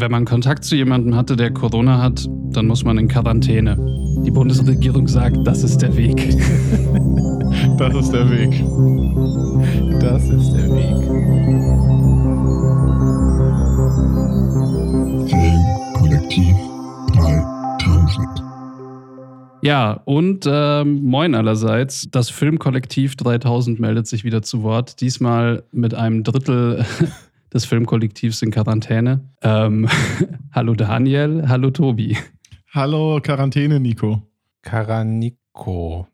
Wenn man Kontakt zu jemandem hatte, der Corona hat, dann muss man in Quarantäne. Die Bundesregierung sagt, das ist der Weg. Das ist der Weg. Das ist der Weg. Filmkollektiv 3000. Ja, und ähm, moin allerseits. Das Filmkollektiv 3000 meldet sich wieder zu Wort. Diesmal mit einem Drittel des Filmkollektivs in Quarantäne. Ähm, hallo Daniel, hallo Tobi. Hallo Quarantäne, Nico. Karaniko.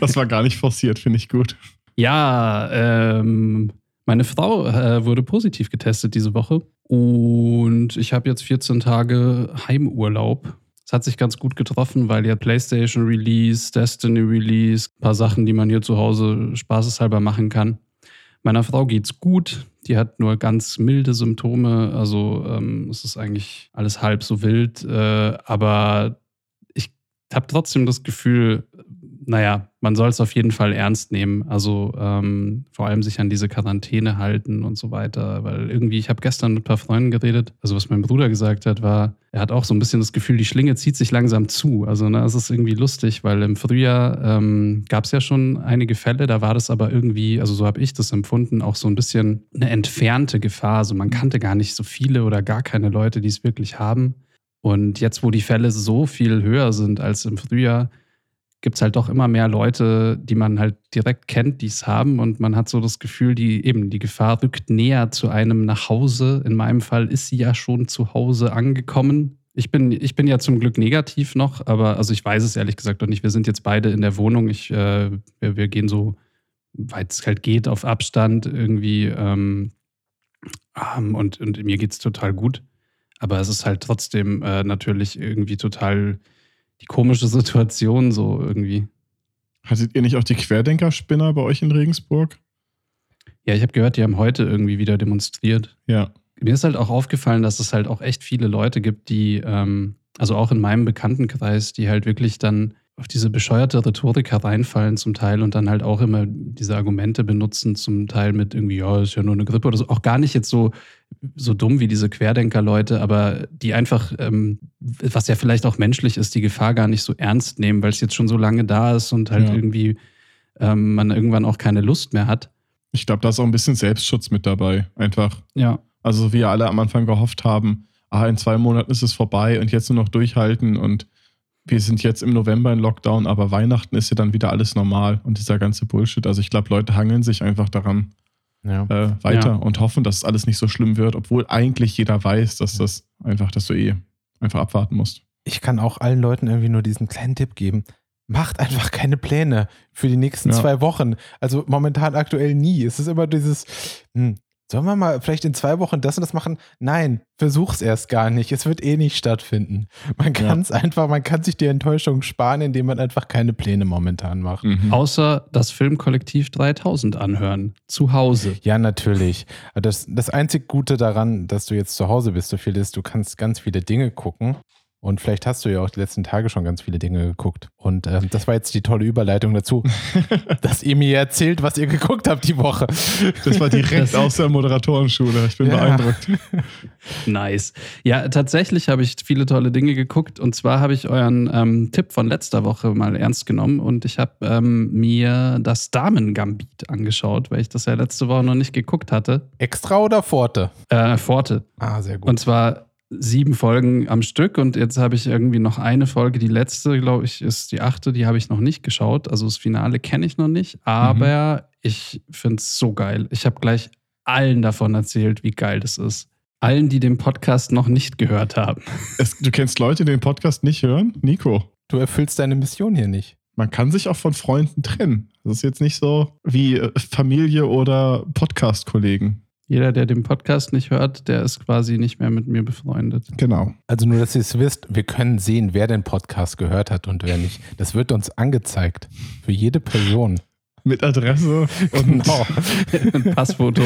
Das war gar nicht forciert, finde ich gut. Ja, ähm, meine Frau äh, wurde positiv getestet diese Woche und ich habe jetzt 14 Tage Heimurlaub. Es hat sich ganz gut getroffen, weil ja PlayStation Release, Destiny Release, ein paar Sachen, die man hier zu Hause spaßeshalber machen kann. Meiner Frau geht's gut. Die hat nur ganz milde Symptome. Also ähm, es ist eigentlich alles halb so wild. Äh, aber ich habe trotzdem das Gefühl, naja, man soll es auf jeden Fall ernst nehmen. Also ähm, vor allem sich an diese Quarantäne halten und so weiter. Weil irgendwie, ich habe gestern mit ein paar Freunden geredet. Also was mein Bruder gesagt hat, war, er hat auch so ein bisschen das Gefühl, die Schlinge zieht sich langsam zu. Also ne, es ist irgendwie lustig, weil im Frühjahr ähm, gab es ja schon einige Fälle, da war das aber irgendwie, also so habe ich das empfunden, auch so ein bisschen eine entfernte Gefahr. Also man kannte gar nicht so viele oder gar keine Leute, die es wirklich haben. Und jetzt, wo die Fälle so viel höher sind als im Frühjahr, gibt es halt doch immer mehr Leute, die man halt direkt kennt, die es haben. Und man hat so das Gefühl, die eben die Gefahr rückt näher zu einem nach Hause. In meinem Fall ist sie ja schon zu Hause angekommen. Ich bin, ich bin ja zum Glück negativ noch, aber also ich weiß es ehrlich gesagt noch nicht. Wir sind jetzt beide in der Wohnung. Ich, äh, wir, wir gehen so, weit es halt geht, auf Abstand irgendwie. Ähm, ähm, und, und mir geht es total gut. Aber es ist halt trotzdem äh, natürlich irgendwie total die komische Situation so irgendwie. Hattet ihr nicht auch die Querdenkerspinner bei euch in Regensburg? Ja, ich habe gehört, die haben heute irgendwie wieder demonstriert. Ja. Mir ist halt auch aufgefallen, dass es halt auch echt viele Leute gibt, die, ähm, also auch in meinem Bekanntenkreis, die halt wirklich dann auf diese bescheuerte Rhetorik hereinfallen zum Teil und dann halt auch immer diese Argumente benutzen, zum Teil mit irgendwie, ja, ist ja nur eine Grippe oder so. Auch gar nicht jetzt so, so dumm wie diese Querdenker-Leute, aber die einfach, ähm, was ja vielleicht auch menschlich ist, die Gefahr gar nicht so ernst nehmen, weil es jetzt schon so lange da ist und halt Ja. irgendwie ähm, man irgendwann auch keine Lust mehr hat. Ich glaube, da ist auch ein bisschen Selbstschutz mit dabei. Einfach. Ja. Also, wie alle am Anfang gehofft haben, ah, in zwei Monaten ist es vorbei und jetzt nur noch durchhalten und wir sind jetzt im November in Lockdown, aber Weihnachten ist ja dann wieder alles normal und dieser ganze Bullshit. Also, ich glaube, Leute hangeln sich einfach daran Ja. äh, weiter Ja. und hoffen, dass alles nicht so schlimm wird, obwohl eigentlich jeder weiß, dass das einfach, dass du eh einfach abwarten musst. Ich kann auch allen Leuten irgendwie nur diesen kleinen Tipp geben. Macht einfach keine Pläne für die nächsten Ja. zwei Wochen. Also momentan aktuell nie. Es ist immer dieses, hm, sollen wir mal vielleicht in zwei Wochen das und das machen? Nein, versuch's erst gar nicht. Es wird eh nicht stattfinden. Man Ja. kann es einfach, man kann sich die Enttäuschung sparen, indem man einfach keine Pläne momentan macht. Mhm. Außer das Filmkollektiv 3000 anhören. Zu Hause. Ja, natürlich. Das, das einzig Gute daran, dass du jetzt zu Hause bist, so viel ist, du kannst ganz viele Dinge gucken. Und vielleicht hast du ja auch die letzten Tage schon ganz viele Dinge geguckt. Und ähm, das war jetzt die tolle Überleitung dazu, dass ihr mir erzählt, was ihr geguckt habt die Woche. Das war direkt aus der Moderatorenschule. Ich bin Ja. beeindruckt. Nice. Ja, tatsächlich habe ich viele tolle Dinge geguckt. Und zwar habe ich euren ähm, Tipp von letzter Woche mal ernst genommen und ich habe ähm, mir das Damen-Gambit angeschaut, weil ich das ja letzte Woche noch nicht geguckt hatte. Extra oder Forte? Äh, Forte. Ah, sehr gut. Und zwar sieben Folgen am Stück und jetzt habe ich irgendwie noch eine Folge. Die letzte, glaube ich, ist die achte, die habe ich noch nicht geschaut. Also das Finale kenne ich noch nicht, aber ich finde es so geil. Ich habe gleich allen davon erzählt, wie geil das ist. Allen, die den Podcast noch nicht gehört haben. Es, du kennst Leute, die den Podcast nicht hören? Nico. du erfüllst deine Mission hier nicht. Man kann sich auch von Freunden trennen. Das ist jetzt nicht so wie äh, Familie oder Podcast-Kollegen. Jeder, der den Podcast nicht hört, der ist quasi nicht mehr mit mir befreundet. Genau. Also nur, dass ihr es wisst, wir können sehen, wer den Podcast gehört hat und wer nicht. Das wird uns angezeigt. Für jede Person. Mit Adresse und Genau. Passfoto.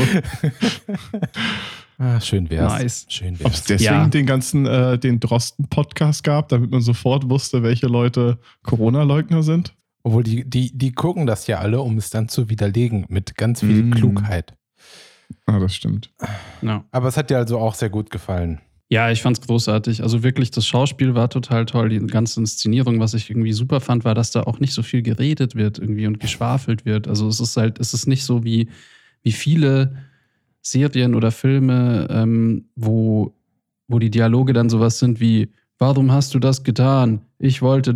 Ah, schön wär's. Nice. Schön ob es deswegen Ja. den ganzen, äh, den Drosten-Podcast gab, damit man sofort wusste, welche Leute Corona-Leugner sind. Obwohl, die, die, die gucken das ja alle, um es dann zu widerlegen mit ganz viel Mm. Klugheit. Ah, das stimmt. Ja. Aber es hat dir also auch sehr gut gefallen. Ja, ich fand's großartig. Also wirklich, das Schauspiel war total toll. Die ganze Inszenierung, was ich irgendwie super fand, war, dass da auch nicht so viel geredet wird irgendwie und geschwafelt wird. Also es ist halt, es ist nicht so wie, wie viele Serien oder Filme, ähm, wo, wo die Dialoge dann sowas sind wie, warum hast du das getan? Ich wollte,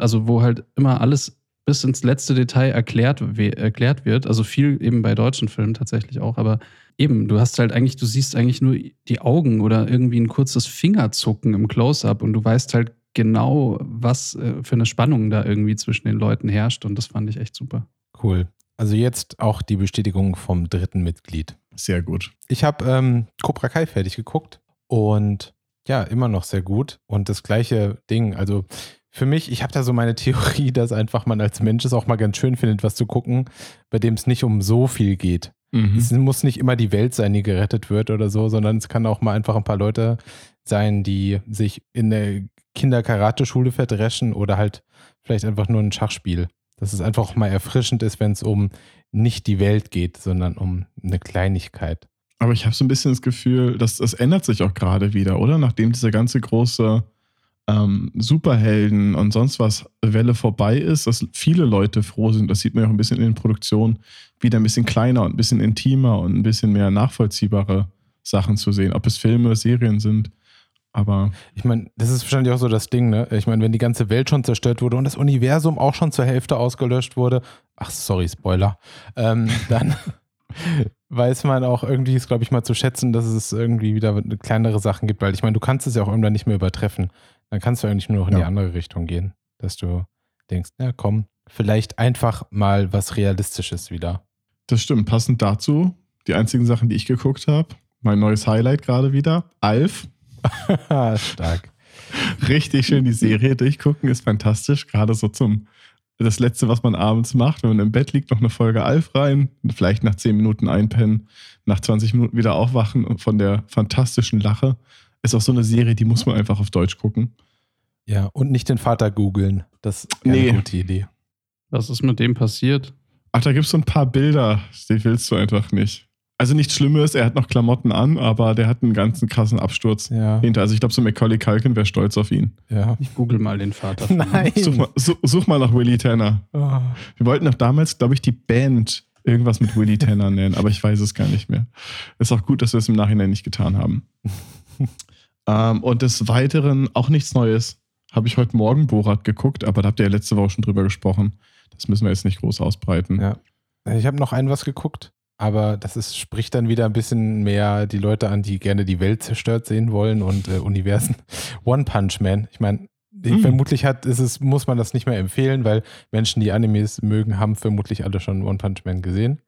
also wo halt immer alles bis ins letzte Detail erklärt, erklärt wird. Also viel eben bei deutschen Filmen tatsächlich auch, aber eben, du hast halt eigentlich, du siehst eigentlich nur die Augen oder irgendwie ein kurzes Fingerzucken im Close-up und du weißt halt genau, was äh, für eine Spannung da irgendwie zwischen den Leuten herrscht und das fand ich echt super. Cool. Also jetzt auch die Bestätigung vom dritten Mitglied. Sehr gut. Ich habe ähm, Cobra Kai fertig geguckt und ja, immer noch sehr gut. Und das gleiche Ding, also für mich, ich habe da so meine Theorie, dass einfach man als Mensch es auch mal ganz schön findet, was zu gucken, bei dem es nicht um so viel geht. Mhm. Es muss nicht immer die Welt sein, die gerettet wird oder so, sondern es kann auch mal einfach ein paar Leute sein, die sich in der Kinderkarateschule verdreschen oder halt vielleicht einfach nur ein Schachspiel. Dass es einfach mal erfrischend ist, wenn es um nicht die Welt geht, sondern um eine Kleinigkeit. Aber ich habe so ein bisschen das Gefühl, dass das ändert sich auch gerade wieder, oder? Nachdem diese ganze große ähm, Superhelden und sonst was Welle vorbei ist, dass viele Leute froh sind. Das sieht man ja auch ein bisschen in den Produktionen, wieder ein bisschen kleiner und ein bisschen intimer und ein bisschen mehr nachvollziehbare Sachen zu sehen, ob es Filme, Serien sind. Aber ich meine, das ist wahrscheinlich auch so das Ding, ne? Ich meine, wenn die ganze Welt schon zerstört wurde und das Universum auch schon zur Hälfte ausgelöscht wurde, ach sorry, Spoiler, ähm, dann weiß man auch irgendwie, ist glaube ich mal zu schätzen, dass es irgendwie wieder kleinere Sachen gibt, weil ich meine, du kannst es ja auch irgendwann nicht mehr übertreffen. Dann kannst du eigentlich nur noch in Ja. die andere Richtung gehen, dass du denkst, na komm, vielleicht einfach mal was Realistisches wieder. das stimmt. Passend dazu, die einzigen Sachen, die ich geguckt habe, mein neues Highlight gerade wieder, Alf. Stark. Richtig schön die Serie durchgucken, ist fantastisch. Gerade so zum das Letzte, was man abends macht, wenn man im Bett liegt, noch eine Folge Alf rein, vielleicht nach 10 Minuten einpennen, nach 20 Minuten wieder aufwachen und von der fantastischen Lache. Ist auch so eine Serie, die muss man einfach auf Deutsch gucken. Ja, und nicht den Vater googeln. Das ist Nee. eine gute Idee. Was ist mit dem passiert? Ach, da gibt es so ein paar Bilder, die willst du einfach nicht. Also nichts Schlimmes, er hat noch Klamotten an, aber der hat einen ganzen krassen Absturz Ja, hinter. Also ich glaube, so Macaulay Culkin wäre stolz auf ihn. ja. Ich google mal den Vater. Nein. Such mal, such, such mal nach Willy Tanner. Oh. Wir wollten doch damals, glaube ich, die Band irgendwas mit Willy Tanner nennen, aber ich weiß es gar nicht mehr. Ist auch gut, dass wir es im Nachhinein nicht getan haben. ähm, und des Weiteren auch nichts Neues. Habe ich heute Morgen Borat geguckt, aber da habt ihr ja letzte Woche schon drüber gesprochen. Das müssen wir jetzt nicht groß ausbreiten. Ja. Ich habe noch ein was geguckt, aber das ist, spricht dann wieder ein bisschen mehr die Leute an, die gerne die Welt zerstört sehen wollen und äh, Universen. One Punch Man. Ich meine, Hm. vermutlich hat, ist es, muss man das nicht mehr empfehlen, weil Menschen, die Animes mögen, haben vermutlich alle schon One Punch Man gesehen.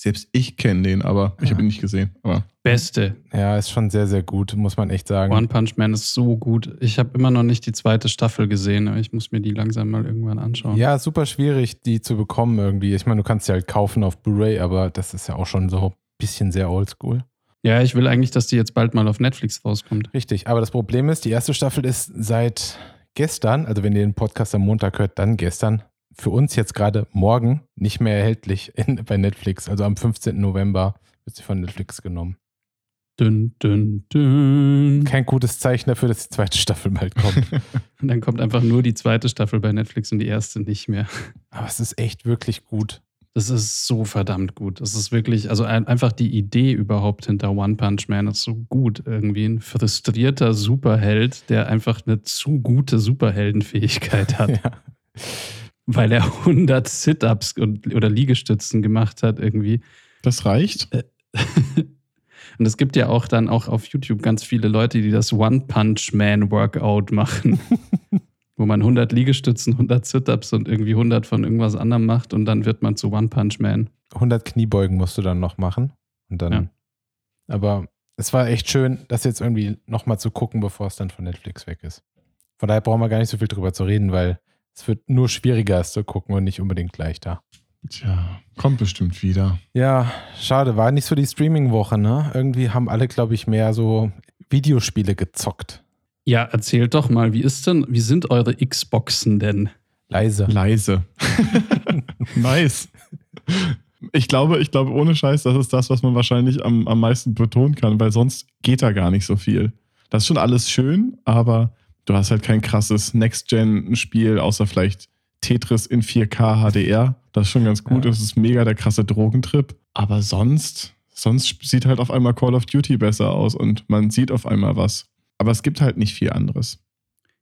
Selbst ich kenne den, aber ich habe ihn nicht gesehen. Aber Beste. Ja, ist schon sehr, sehr gut, muss man echt sagen. One Punch Man ist so gut. Ich habe immer noch nicht die zweite Staffel gesehen, aber ich muss mir die langsam mal irgendwann anschauen. Ja, super schwierig, die zu bekommen irgendwie. Ich meine, du kannst sie halt kaufen auf Blu-ray, aber das ist ja auch schon so ein bisschen sehr oldschool. Ja, ich will eigentlich, dass die jetzt bald mal auf Netflix rauskommt. Richtig, aber das Problem ist, die erste Staffel ist seit gestern, also wenn ihr den Podcast am Montag hört, dann gestern, für uns jetzt gerade morgen nicht mehr erhältlich in, bei Netflix. Also am 15. November wird sie von Netflix genommen. Dünn, dünn, dünn. Kein gutes Zeichen dafür, dass die zweite Staffel bald kommt. Und dann kommt einfach nur die zweite Staffel bei Netflix und die erste nicht mehr. aber es ist echt wirklich gut. Das ist so verdammt gut. Das ist wirklich, also ein, einfach die Idee überhaupt hinter One Punch Man ist so gut. Irgendwie ein frustrierter Superheld, der einfach eine zu gute Superheldenfähigkeit hat, Ja. Weil er 100 Sit-Ups oder Liegestützen gemacht hat irgendwie. das reicht. Und es gibt ja auch dann auch auf YouTube ganz viele Leute, die das One Punch Man Workout machen. Wo man 100 Liegestützen, 100 Sit-Ups und irgendwie 100 von irgendwas anderem macht und dann wird man zu One Punch Man. 100 Kniebeugen musst du dann noch machen. Und dann. Ja. Aber es war echt schön, das jetzt irgendwie nochmal zu gucken, bevor es dann von Netflix weg ist. Von daher brauchen wir gar nicht so viel drüber zu reden, weil es wird nur schwieriger, es zu gucken und nicht unbedingt leichter. Tja, kommt bestimmt wieder. Ja, schade, war nicht so die Streaming-Woche, ne? Irgendwie haben alle, glaube ich, mehr so Videospiele gezockt. Ja, erzählt doch mal, wie ist denn, wie sind eure Xboxen denn? Leise. Leise. nice. Ich glaube, ich glaube, ohne Scheiß, das ist das, was man wahrscheinlich am, am meisten betonen kann, weil sonst geht da gar nicht so viel. Das ist schon alles schön, aber du hast halt kein krasses Next-Gen-Spiel, außer vielleicht Tetris in 4K HDR. Das ist schon ganz gut. Ja. Das ist mega der krasse Drogentrip. Aber sonst, sonst sieht halt auf einmal Call of Duty besser aus und man sieht auf einmal was. Aber es gibt halt nicht viel anderes.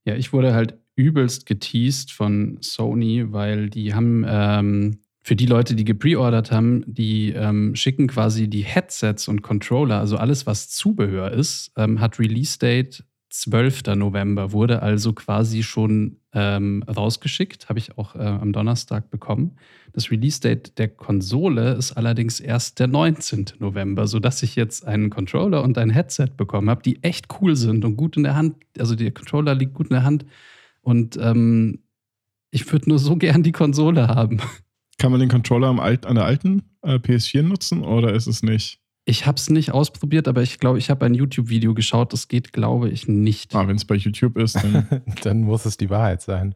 Ja, ich wurde halt übelst geteased von Sony, weil die haben ähm, für die Leute, die gepreordert haben, die ähm, schicken quasi die Headsets und Controller, also alles, was Zubehör ist, ähm, hat Release-Date 12. November, wurde also quasi schon ähm, rausgeschickt, habe ich auch äh, am Donnerstag bekommen. Das Release-Date der Konsole ist allerdings erst der 19. November, sodass ich jetzt einen Controller und ein Headset bekommen habe, die echt cool sind und gut in der Hand. Also der Controller liegt gut in der Hand und ähm, ich würde nur so gern die Konsole haben. Kann man den Controller am Alt, an der alten äh, PS4 nutzen oder ist es nicht? Ich habe es nicht ausprobiert, aber ich glaube, ich habe ein YouTube-Video geschaut. Das geht, glaube ich, nicht. Ah, wenn es bei YouTube ist, dann. Dann muss es die Wahrheit sein.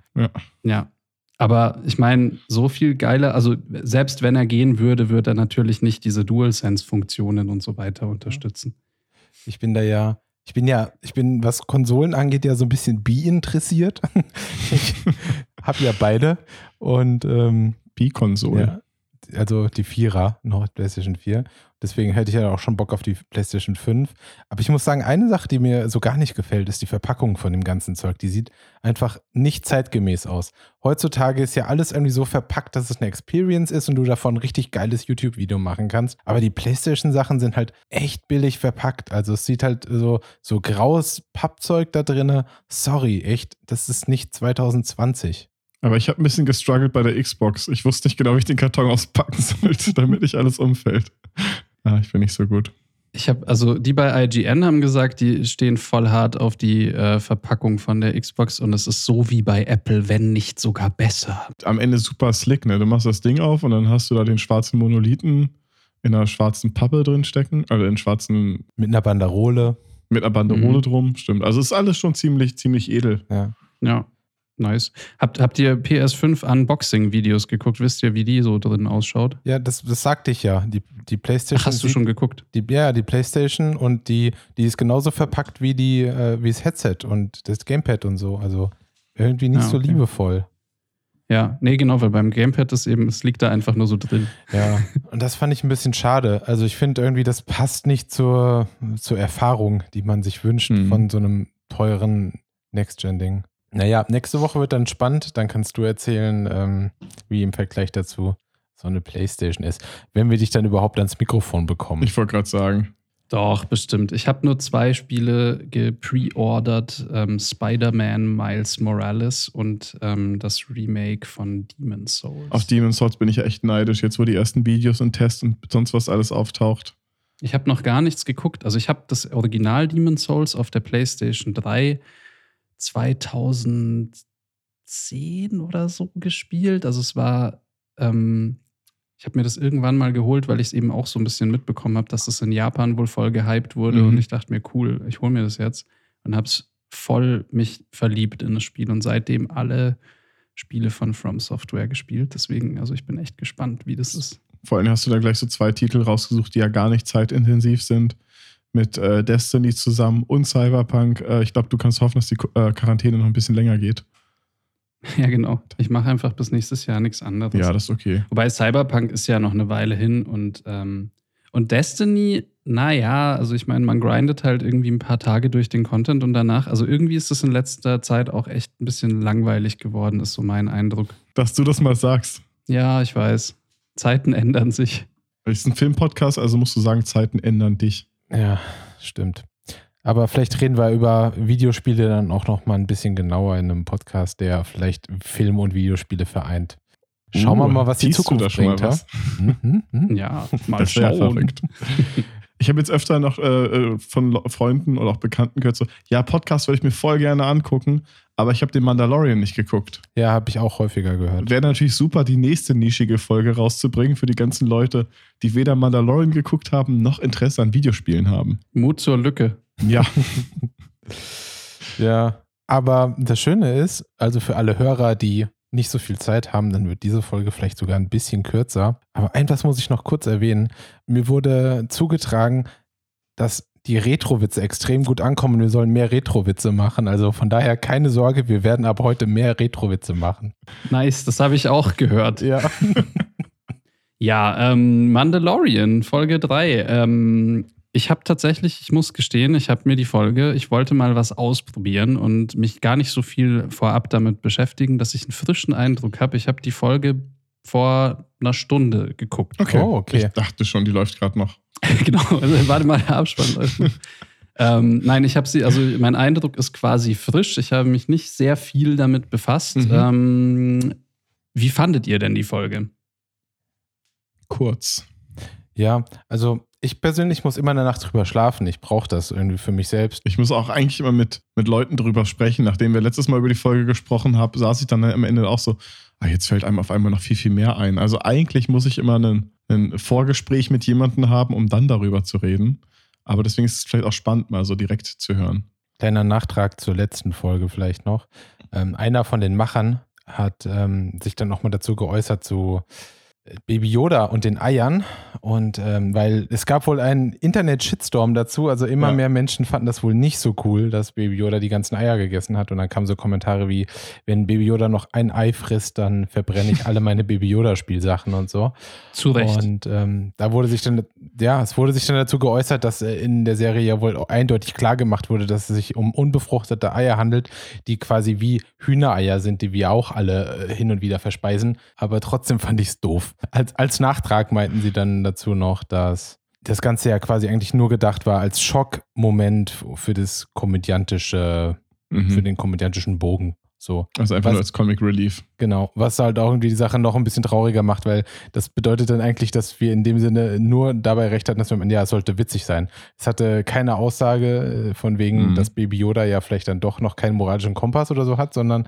Ja. Aber ich meine, so viel geiler, also selbst wenn er gehen würde, würde er natürlich nicht diese DualSense-Funktionen und so weiter unterstützen. Ich bin da ja, ich bin ja, ich bin, was Konsolen angeht, ja so ein bisschen bi-interessiert. ich habe ja beide und ähm, B-Konsole. ja, also die Vierer, PlayStation 4. Deswegen hätte ich ja auch schon Bock auf die PlayStation 5. Aber ich muss sagen, eine Sache, die mir so gar nicht gefällt, ist die Verpackung von dem ganzen Zeug. Die sieht einfach nicht zeitgemäß aus. Heutzutage ist ja alles irgendwie so verpackt, dass es eine Experience ist und du davon ein richtig geiles YouTube-Video machen kannst. Aber die PlayStation-Sachen sind halt echt billig verpackt. Also es sieht halt so, so graues Pappzeug da drinne. Sorry, echt, das ist nicht 2020. Aber ich habe ein bisschen gestruggelt bei der Xbox. Ich wusste nicht genau, wie ich den Karton auspacken sollte, damit nicht alles umfällt. Ah, ich bin nicht so gut. Ich habe, also die bei IGN haben gesagt, die stehen voll hart auf die äh, Verpackung von der Xbox und es ist so wie bei Apple, wenn nicht sogar besser. Am Ende super slick, ne? Du machst das Ding auf und dann hast du da den schwarzen Monolithen in einer schwarzen Pappe drin stecken, also in schwarzen, Mit einer Banderole. mit einer Banderole Mhm. drum, stimmt. Also ist alles schon ziemlich, ziemlich edel. Ja. Ja, nice. Habt, habt ihr PS5 Unboxing-Videos geguckt? Wisst ihr, wie die so drin ausschaut? Ja, das, das sagte ich ja. Die, die PlayStation. Ach, hast du sieht- schon geguckt? Die, ja, die PlayStation und die, die ist genauso verpackt wie, die, äh, wie das Headset und das Gamepad und so. Also irgendwie nicht Ah, so okay. liebevoll. Ja, nee, genau, weil beim Gamepad ist eben, es liegt da einfach nur so drin. Ja, und das fand ich ein bisschen schade. Also ich finde irgendwie, das passt nicht zur, zur Erfahrung, die man sich wünscht Mhm. von so einem teuren Next-Gen-Ding. Naja, nächste Woche wird dann spannend. Dann kannst du erzählen, ähm, wie im Vergleich dazu so eine Playstation ist. Wenn wir dich dann überhaupt ans Mikrofon bekommen. Ich wollte gerade sagen. Doch, bestimmt. Ich habe nur zwei Spiele gepreordert: ähm, Spider-Man Miles Morales und ähm, das Remake von Demon's Souls. Auf Demon's Souls bin ich ja echt neidisch, jetzt wo die ersten Videos und Tests und sonst was alles auftaucht. Ich habe noch gar nichts geguckt. Also ich habe das Original Demon's Souls auf der PlayStation 3 2010 oder so gespielt. Also es war, ähm, ich habe mir das irgendwann mal geholt, weil ich es eben auch so ein bisschen mitbekommen habe, dass es in Japan wohl voll gehypt wurde Mhm. und ich dachte mir, cool, ich hole mir das jetzt und habe es voll mich verliebt in das Spiel und seitdem alle Spiele von From Software gespielt. Deswegen, also ich bin echt gespannt, wie das ist. Vor allem hast du da gleich so zwei Titel rausgesucht, die ja gar nicht zeitintensiv sind. Mit äh, Destiny zusammen und Cyberpunk. Äh, ich glaube, du kannst hoffen, dass die äh, Quarantäne noch ein bisschen länger geht. Ja, genau. Ich mache einfach bis nächstes Jahr nichts anderes. Ja, das ist okay. Wobei Cyberpunk ist ja noch eine Weile hin und, ähm, und Destiny, naja, also ich meine, man grindet halt irgendwie ein paar Tage durch den Content und danach, also irgendwie ist es in letzter Zeit auch echt ein bisschen langweilig geworden, ist so mein Eindruck. Dass du das mal sagst. Ja, ich weiß. Zeiten ändern sich. Es ist ein Filmpodcast, also musst du sagen, Zeiten ändern dich. Ja, stimmt. Aber vielleicht reden wir über Videospiele dann auch noch mal ein bisschen genauer in einem Podcast, der vielleicht Film und Videospiele vereint. Schauen wir Uh, mal, was die Zukunft da schon mal bringt. was? Ja? Hm, hm, hm. Ja, mal Das schauen. verrückt. Ich habe jetzt öfter noch äh, äh, von Freunden oder auch Bekannten gehört, so, ja, Podcast würde ich mir voll gerne angucken, aber ich habe den Mandalorian nicht geguckt. Ja, habe ich auch häufiger gehört. Wäre natürlich super, die nächste nischige Folge rauszubringen für die ganzen Leute, die weder Mandalorian geguckt haben, noch Interesse an Videospielen haben. Mut zur Lücke. Ja, Ja, aber das Schöne ist, also für alle Hörer, die nicht so viel Zeit haben, dann wird diese Folge vielleicht sogar ein bisschen kürzer. Aber etwas muss ich noch kurz erwähnen. Mir wurde zugetragen, dass die Retro-Witze extrem gut ankommen und wir sollen mehr Retro-Witze machen. Also von daher keine Sorge, wir werden ab heute mehr Retro-Witze machen. Nice, das habe ich auch gehört. Ja. Ja, ähm, Mandalorian, Folge 3. Ähm, ich habe tatsächlich, ich muss gestehen, ich habe mir die Folge, ich wollte mal was ausprobieren und mich gar nicht so viel vorab damit beschäftigen, dass ich einen frischen Eindruck habe. Ich habe die Folge vor einer Stunde geguckt. Okay. Oh, okay. Ich dachte schon, die läuft gerade noch. genau, also, warte mal, der Abspann läuft. ähm, nein, ich habe sie, also mein Eindruck ist quasi frisch. Ich habe mich nicht sehr viel damit befasst. Mhm. Ähm, wie fandet ihr denn die Folge? Kurz. Ja, also ich persönlich muss immer eine Nacht drüber schlafen. Ich brauche das irgendwie für mich selbst. Ich muss auch eigentlich immer mit, mit Leuten drüber sprechen. Nachdem wir letztes Mal über die Folge gesprochen haben, saß ich dann am Ende auch so, ah, jetzt fällt einem auf einmal noch viel, viel mehr ein. Also eigentlich muss ich immer ein, ein Vorgespräch mit jemandem haben, um dann darüber zu reden. Aber deswegen ist es vielleicht auch spannend, mal so direkt zu hören. Kleiner Nachtrag zur letzten Folge vielleicht noch. Ähm, einer von den Machern hat ähm, sich dann nochmal dazu geäußert zu Baby Yoda und den Eiern. Und ähm, weil es gab wohl einen Internet-Shitstorm dazu, also immer Ja. mehr Menschen fanden das wohl nicht so cool, dass Baby Yoda die ganzen Eier gegessen hat. Und dann kamen so Kommentare wie, wenn Baby Yoda noch ein Ei frisst, dann verbrenne ich alle meine Baby Yoda-Spielsachen und so. Zu Recht. Und ähm, da wurde sich dann, ja, es wurde sich dann dazu geäußert, dass äh, in der Serie ja wohl eindeutig klar gemacht wurde, dass es sich um unbefruchtete Eier handelt, die quasi wie Hühnereier sind, die wir auch alle äh, hin und wieder verspeisen. Aber trotzdem fand ich es doof. Als, als Nachtrag meinten sie dann dazu noch, dass das Ganze ja quasi eigentlich nur gedacht war als Schockmoment für das komödiantische, Mhm. für den komödiantischen Bogen. So. also einfach Was- nur als Comic Relief. Genau, was halt auch irgendwie die Sache noch ein bisschen trauriger macht, weil das bedeutet dann eigentlich, dass wir in dem Sinne nur dabei recht hatten, dass wir meinen, ja, es sollte witzig sein. Es hatte keine Aussage äh, von wegen, Mhm. dass Baby Yoda ja vielleicht dann doch noch keinen moralischen Kompass oder so hat, sondern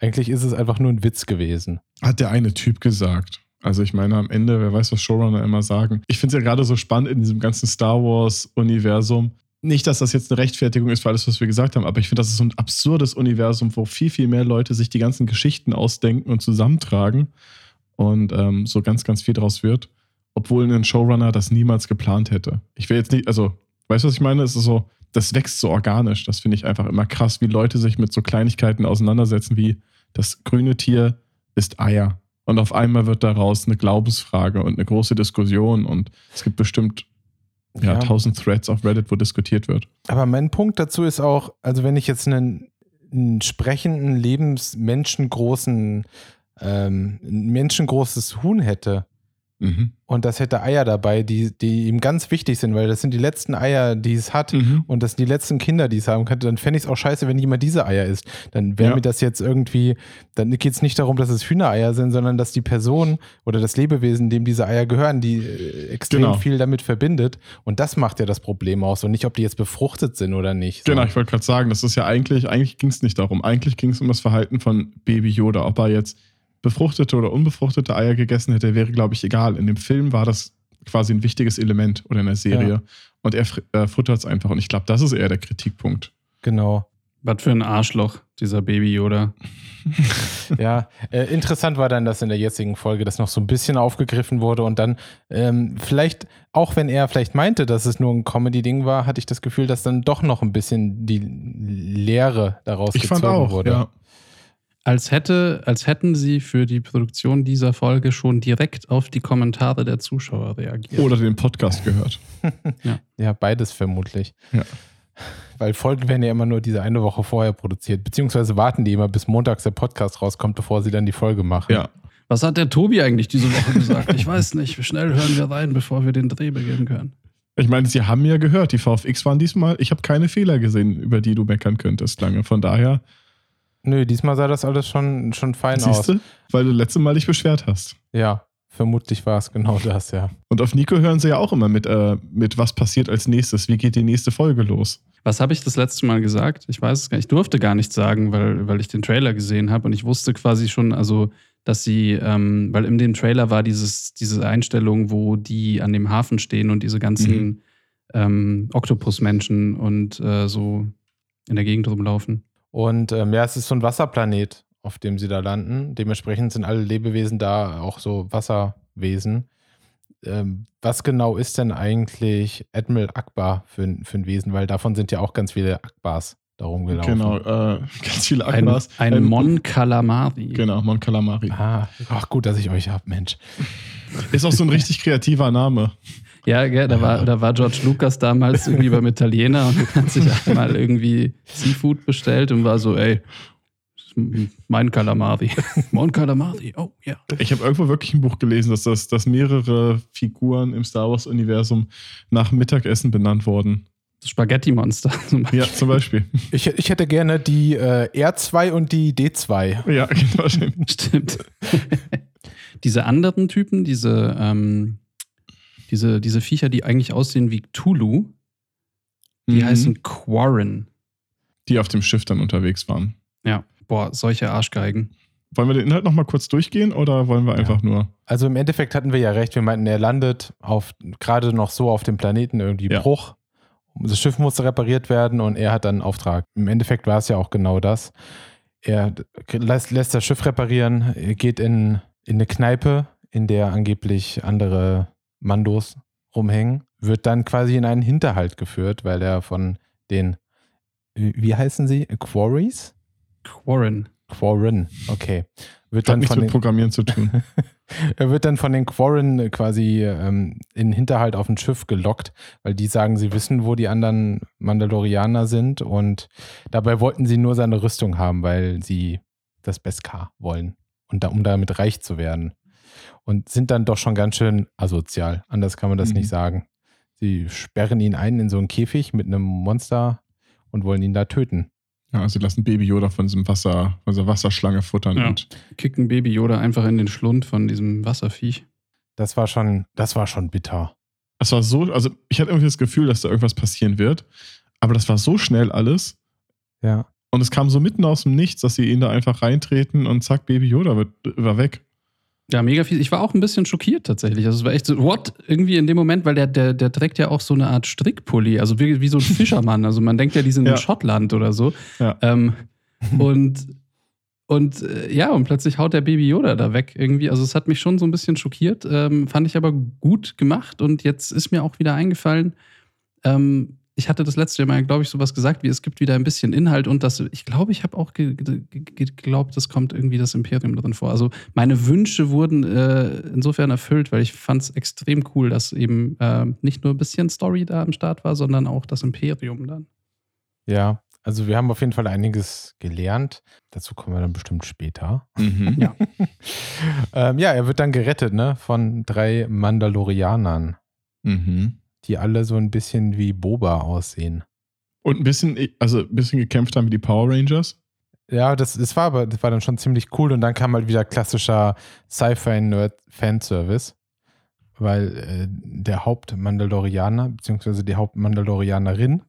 eigentlich ist es einfach nur ein Witz gewesen. Hat der eine Typ gesagt. Also ich meine, am Ende, wer weiß, was Showrunner immer sagen. Ich finde es ja gerade so spannend in diesem ganzen Star Wars-Universum. Nicht, dass das jetzt eine Rechtfertigung ist für alles, was wir gesagt haben, aber ich finde, das ist so ein absurdes Universum, wo viel, viel mehr Leute sich die ganzen Geschichten ausdenken und zusammentragen und ähm, so ganz, ganz viel draus wird, obwohl ein Showrunner das niemals geplant hätte. Ich will jetzt nicht, also, weißt du, was ich meine? Es ist so, das wächst so organisch. Das finde ich einfach immer krass, wie Leute sich mit so Kleinigkeiten auseinandersetzen, wie das grüne Tier ist Eier. Und auf einmal wird daraus eine Glaubensfrage und eine große Diskussion und es gibt bestimmt ja, Ja. tausend Threads auf Reddit, wo diskutiert wird. Aber mein Punkt dazu ist auch, also wenn ich jetzt einen, einen sprechenden, lebensmenschengroßen, ähm, menschengroßes Huhn hätte, Mhm. und das hätte Eier dabei, die, die ihm ganz wichtig sind, weil das sind die letzten Eier, die es hat. Mhm. Und das sind die letzten Kinder, die es haben könnte, dann fände ich es auch scheiße, wenn jemand diese Eier isst. Dann wäre Ja. mir das jetzt irgendwie, dann geht es nicht darum, dass es Hühnereier sind, sondern dass die Person oder das Lebewesen, dem diese Eier gehören, die äh, extrem Genau. viel damit verbindet. Und das macht ja das Problem aus und nicht, ob die jetzt befruchtet sind oder nicht. Genau, ich wollte gerade sagen, das ist ja eigentlich, eigentlich ging es nicht darum. Eigentlich ging es um das Verhalten von Baby Yoda. Ob er jetzt befruchtete oder unbefruchtete Eier gegessen hätte, wäre, glaube ich, egal. In dem Film war das quasi ein wichtiges Element oder in der Serie. Ja. Und er äh, futtert es einfach. Und ich glaube, das ist eher der Kritikpunkt. Genau. Was für ein Arschloch, dieser Baby Yoda. Ja, äh, interessant war dann, dass in der jetzigen Folge das noch so ein bisschen aufgegriffen wurde und dann ähm, vielleicht, auch wenn er vielleicht meinte, dass es nur ein Comedy-Ding war, hatte ich das Gefühl, dass dann doch noch ein bisschen die Lehre daraus Ich fand gezogen auch, wurde. ja. Als, hätte, als hätten sie für die Produktion dieser Folge schon direkt auf die Kommentare der Zuschauer reagiert. Oder den Podcast gehört. Ja, beides vermutlich. Ja. Weil Folgen werden ja immer nur diese eine Woche vorher produziert, beziehungsweise warten die immer, bis montags der Podcast rauskommt, bevor sie dann die Folge machen. Ja. Was hat der Tobi eigentlich diese Woche gesagt? Ich weiß nicht. Schnell hören wir rein, bevor wir den Dreh beginnen können. Ich meine, sie haben ja gehört, die VFX waren diesmal, ich habe keine Fehler gesehen, über die du meckern könntest lange. Von daher, Nö, diesmal sah das alles schon, schon fein siehst aus. du, weil du letztes Mal dich beschwert hast. Ja, vermutlich war es genau das, ja. Und auf Nico hören sie ja auch immer mit, äh, mit was passiert als nächstes, wie geht die nächste Folge los. Was habe ich das letzte Mal gesagt? Ich weiß es gar nicht. Ich durfte gar nichts sagen, weil, weil ich den Trailer gesehen habe und ich wusste quasi schon, also, dass sie, ähm, weil in dem Trailer war dieses, diese Einstellung, wo die an dem Hafen stehen und diese ganzen ähm, Oktopusmenschen und äh, so in der Gegend rumlaufen. Und ähm, ja, es ist so ein Wasserplanet, auf dem sie da landen. Dementsprechend sind alle Lebewesen da auch so Wasserwesen. ähm, was genau ist denn eigentlich Admiral Akbar für, ein- für ein Wesen? Weil davon sind ja auch ganz viele Akbars darum gelaufen. Genau, äh, ganz viele Ein, Akbars. ein Ähm, Mon Calamari. Genau, Mon Calamari. Ah, ach gut, dass ich euch hab, Mensch. Ist auch so ein richtig kreativer Name. Ja, gell, da war, da war George Lucas damals irgendwie beim Italiener und hat sich einmal irgendwie Seafood bestellt und war so, ey, mein Calamari. Mon Calamari, oh ja. Ich habe irgendwo wirklich ein Buch gelesen, dass, das, dass mehrere Figuren im Star Wars-Universum nach Mittagessen benannt wurden. Das Spaghetti-Monster. zum Beispiel. Ja, zum Beispiel. Ich, ich hätte gerne die äh, R2 und die D2. ja, genau. stimmt. Stimmt. diese anderen Typen, diese, ähm, diese, diese Viecher, die eigentlich aussehen wie Cthulhu, die Mhm. heißen Quarren. Die auf dem Schiff dann unterwegs waren. Ja, boah, solche Arschgeigen. Wollen wir den Inhalt nochmal kurz durchgehen oder wollen wir einfach nur. Also im Endeffekt hatten wir ja recht. Wir meinten, er landet auf gerade noch so auf dem Planeten irgendwie Ja. Bruch. Das Schiff musste repariert werden und er hat dann einen Auftrag. Im Endeffekt war es ja auch genau das. Er lässt, lässt das Schiff reparieren, er geht in, in eine Kneipe, in der angeblich andere Mandos rumhängen, wird dann quasi in einen Hinterhalt geführt, weil er von den, wie heißen sie? Quarries? Quarren. Quarren, okay. Wird Hat dann nichts von mit den, Programmieren zu tun. er wird dann von den Quarren quasi ähm, in den Hinterhalt auf ein Schiff gelockt, weil die sagen, sie wissen, wo die anderen Mandalorianer sind und dabei wollten sie nur seine Rüstung haben, weil sie das Beskar wollen und da, um damit reich zu werden. Und sind dann doch schon ganz schön asozial. Anders kann man das Mhm. nicht sagen. Sie sperren ihn ein in so einen Käfig mit einem Monster und wollen ihn da töten. Ja, also sie lassen Baby Yoda von diesem Wasser, von dieser Wasserschlange futtern Ja. und Kicken Baby Yoda einfach in den Schlund von diesem Wasserviech. Das war schon, das war schon bitter. es war so, also ich hatte irgendwie das Gefühl, dass da irgendwas passieren wird, aber das war so schnell alles Ja. und es kam so mitten aus dem Nichts, dass sie ihn da einfach reintreten und zack, Baby Yoda wird, war weg. Ja, mega fies. Ich war auch ein bisschen schockiert tatsächlich. Also es war echt so, what? Irgendwie in dem Moment, weil der, der, der trägt ja auch so eine Art Strickpulli, also wie, wie so ein Fischermann. Also man denkt ja, die sind Ja. in Schottland oder so. Ja. Ähm, und und äh, ja, und plötzlich haut der Baby Yoda da weg irgendwie. Also es hat mich schon so ein bisschen schockiert, ähm, fand ich aber gut gemacht. Und jetzt ist mir auch wieder eingefallen, ähm, ich hatte das letzte Mal, glaube ich, sowas gesagt, wie es gibt wieder ein bisschen Inhalt und das, ich glaube, ich habe auch ge ge geglaubt, es kommt irgendwie das Imperium drin vor. Also meine Wünsche wurden äh, insofern erfüllt, weil ich fand es extrem cool, dass eben äh, nicht nur ein bisschen Story da am Start war, sondern auch das Imperium dann. Ja, also wir haben auf jeden Fall einiges gelernt. Dazu kommen wir dann bestimmt später. Mhm. Ja. ähm, ja, er wird dann gerettet, ne? Von drei Mandalorianern, Mhm. Die alle so ein bisschen wie Boba aussehen. Und ein bisschen, also ein bisschen gekämpft haben wie die Power Rangers. Ja, das, das war aber, das war dann schon ziemlich cool und dann kam halt wieder klassischer Sci-Fi-Nerd-Fanservice, weil äh, der Hauptmandalorianer, beziehungsweise die Hauptmandalorianerin,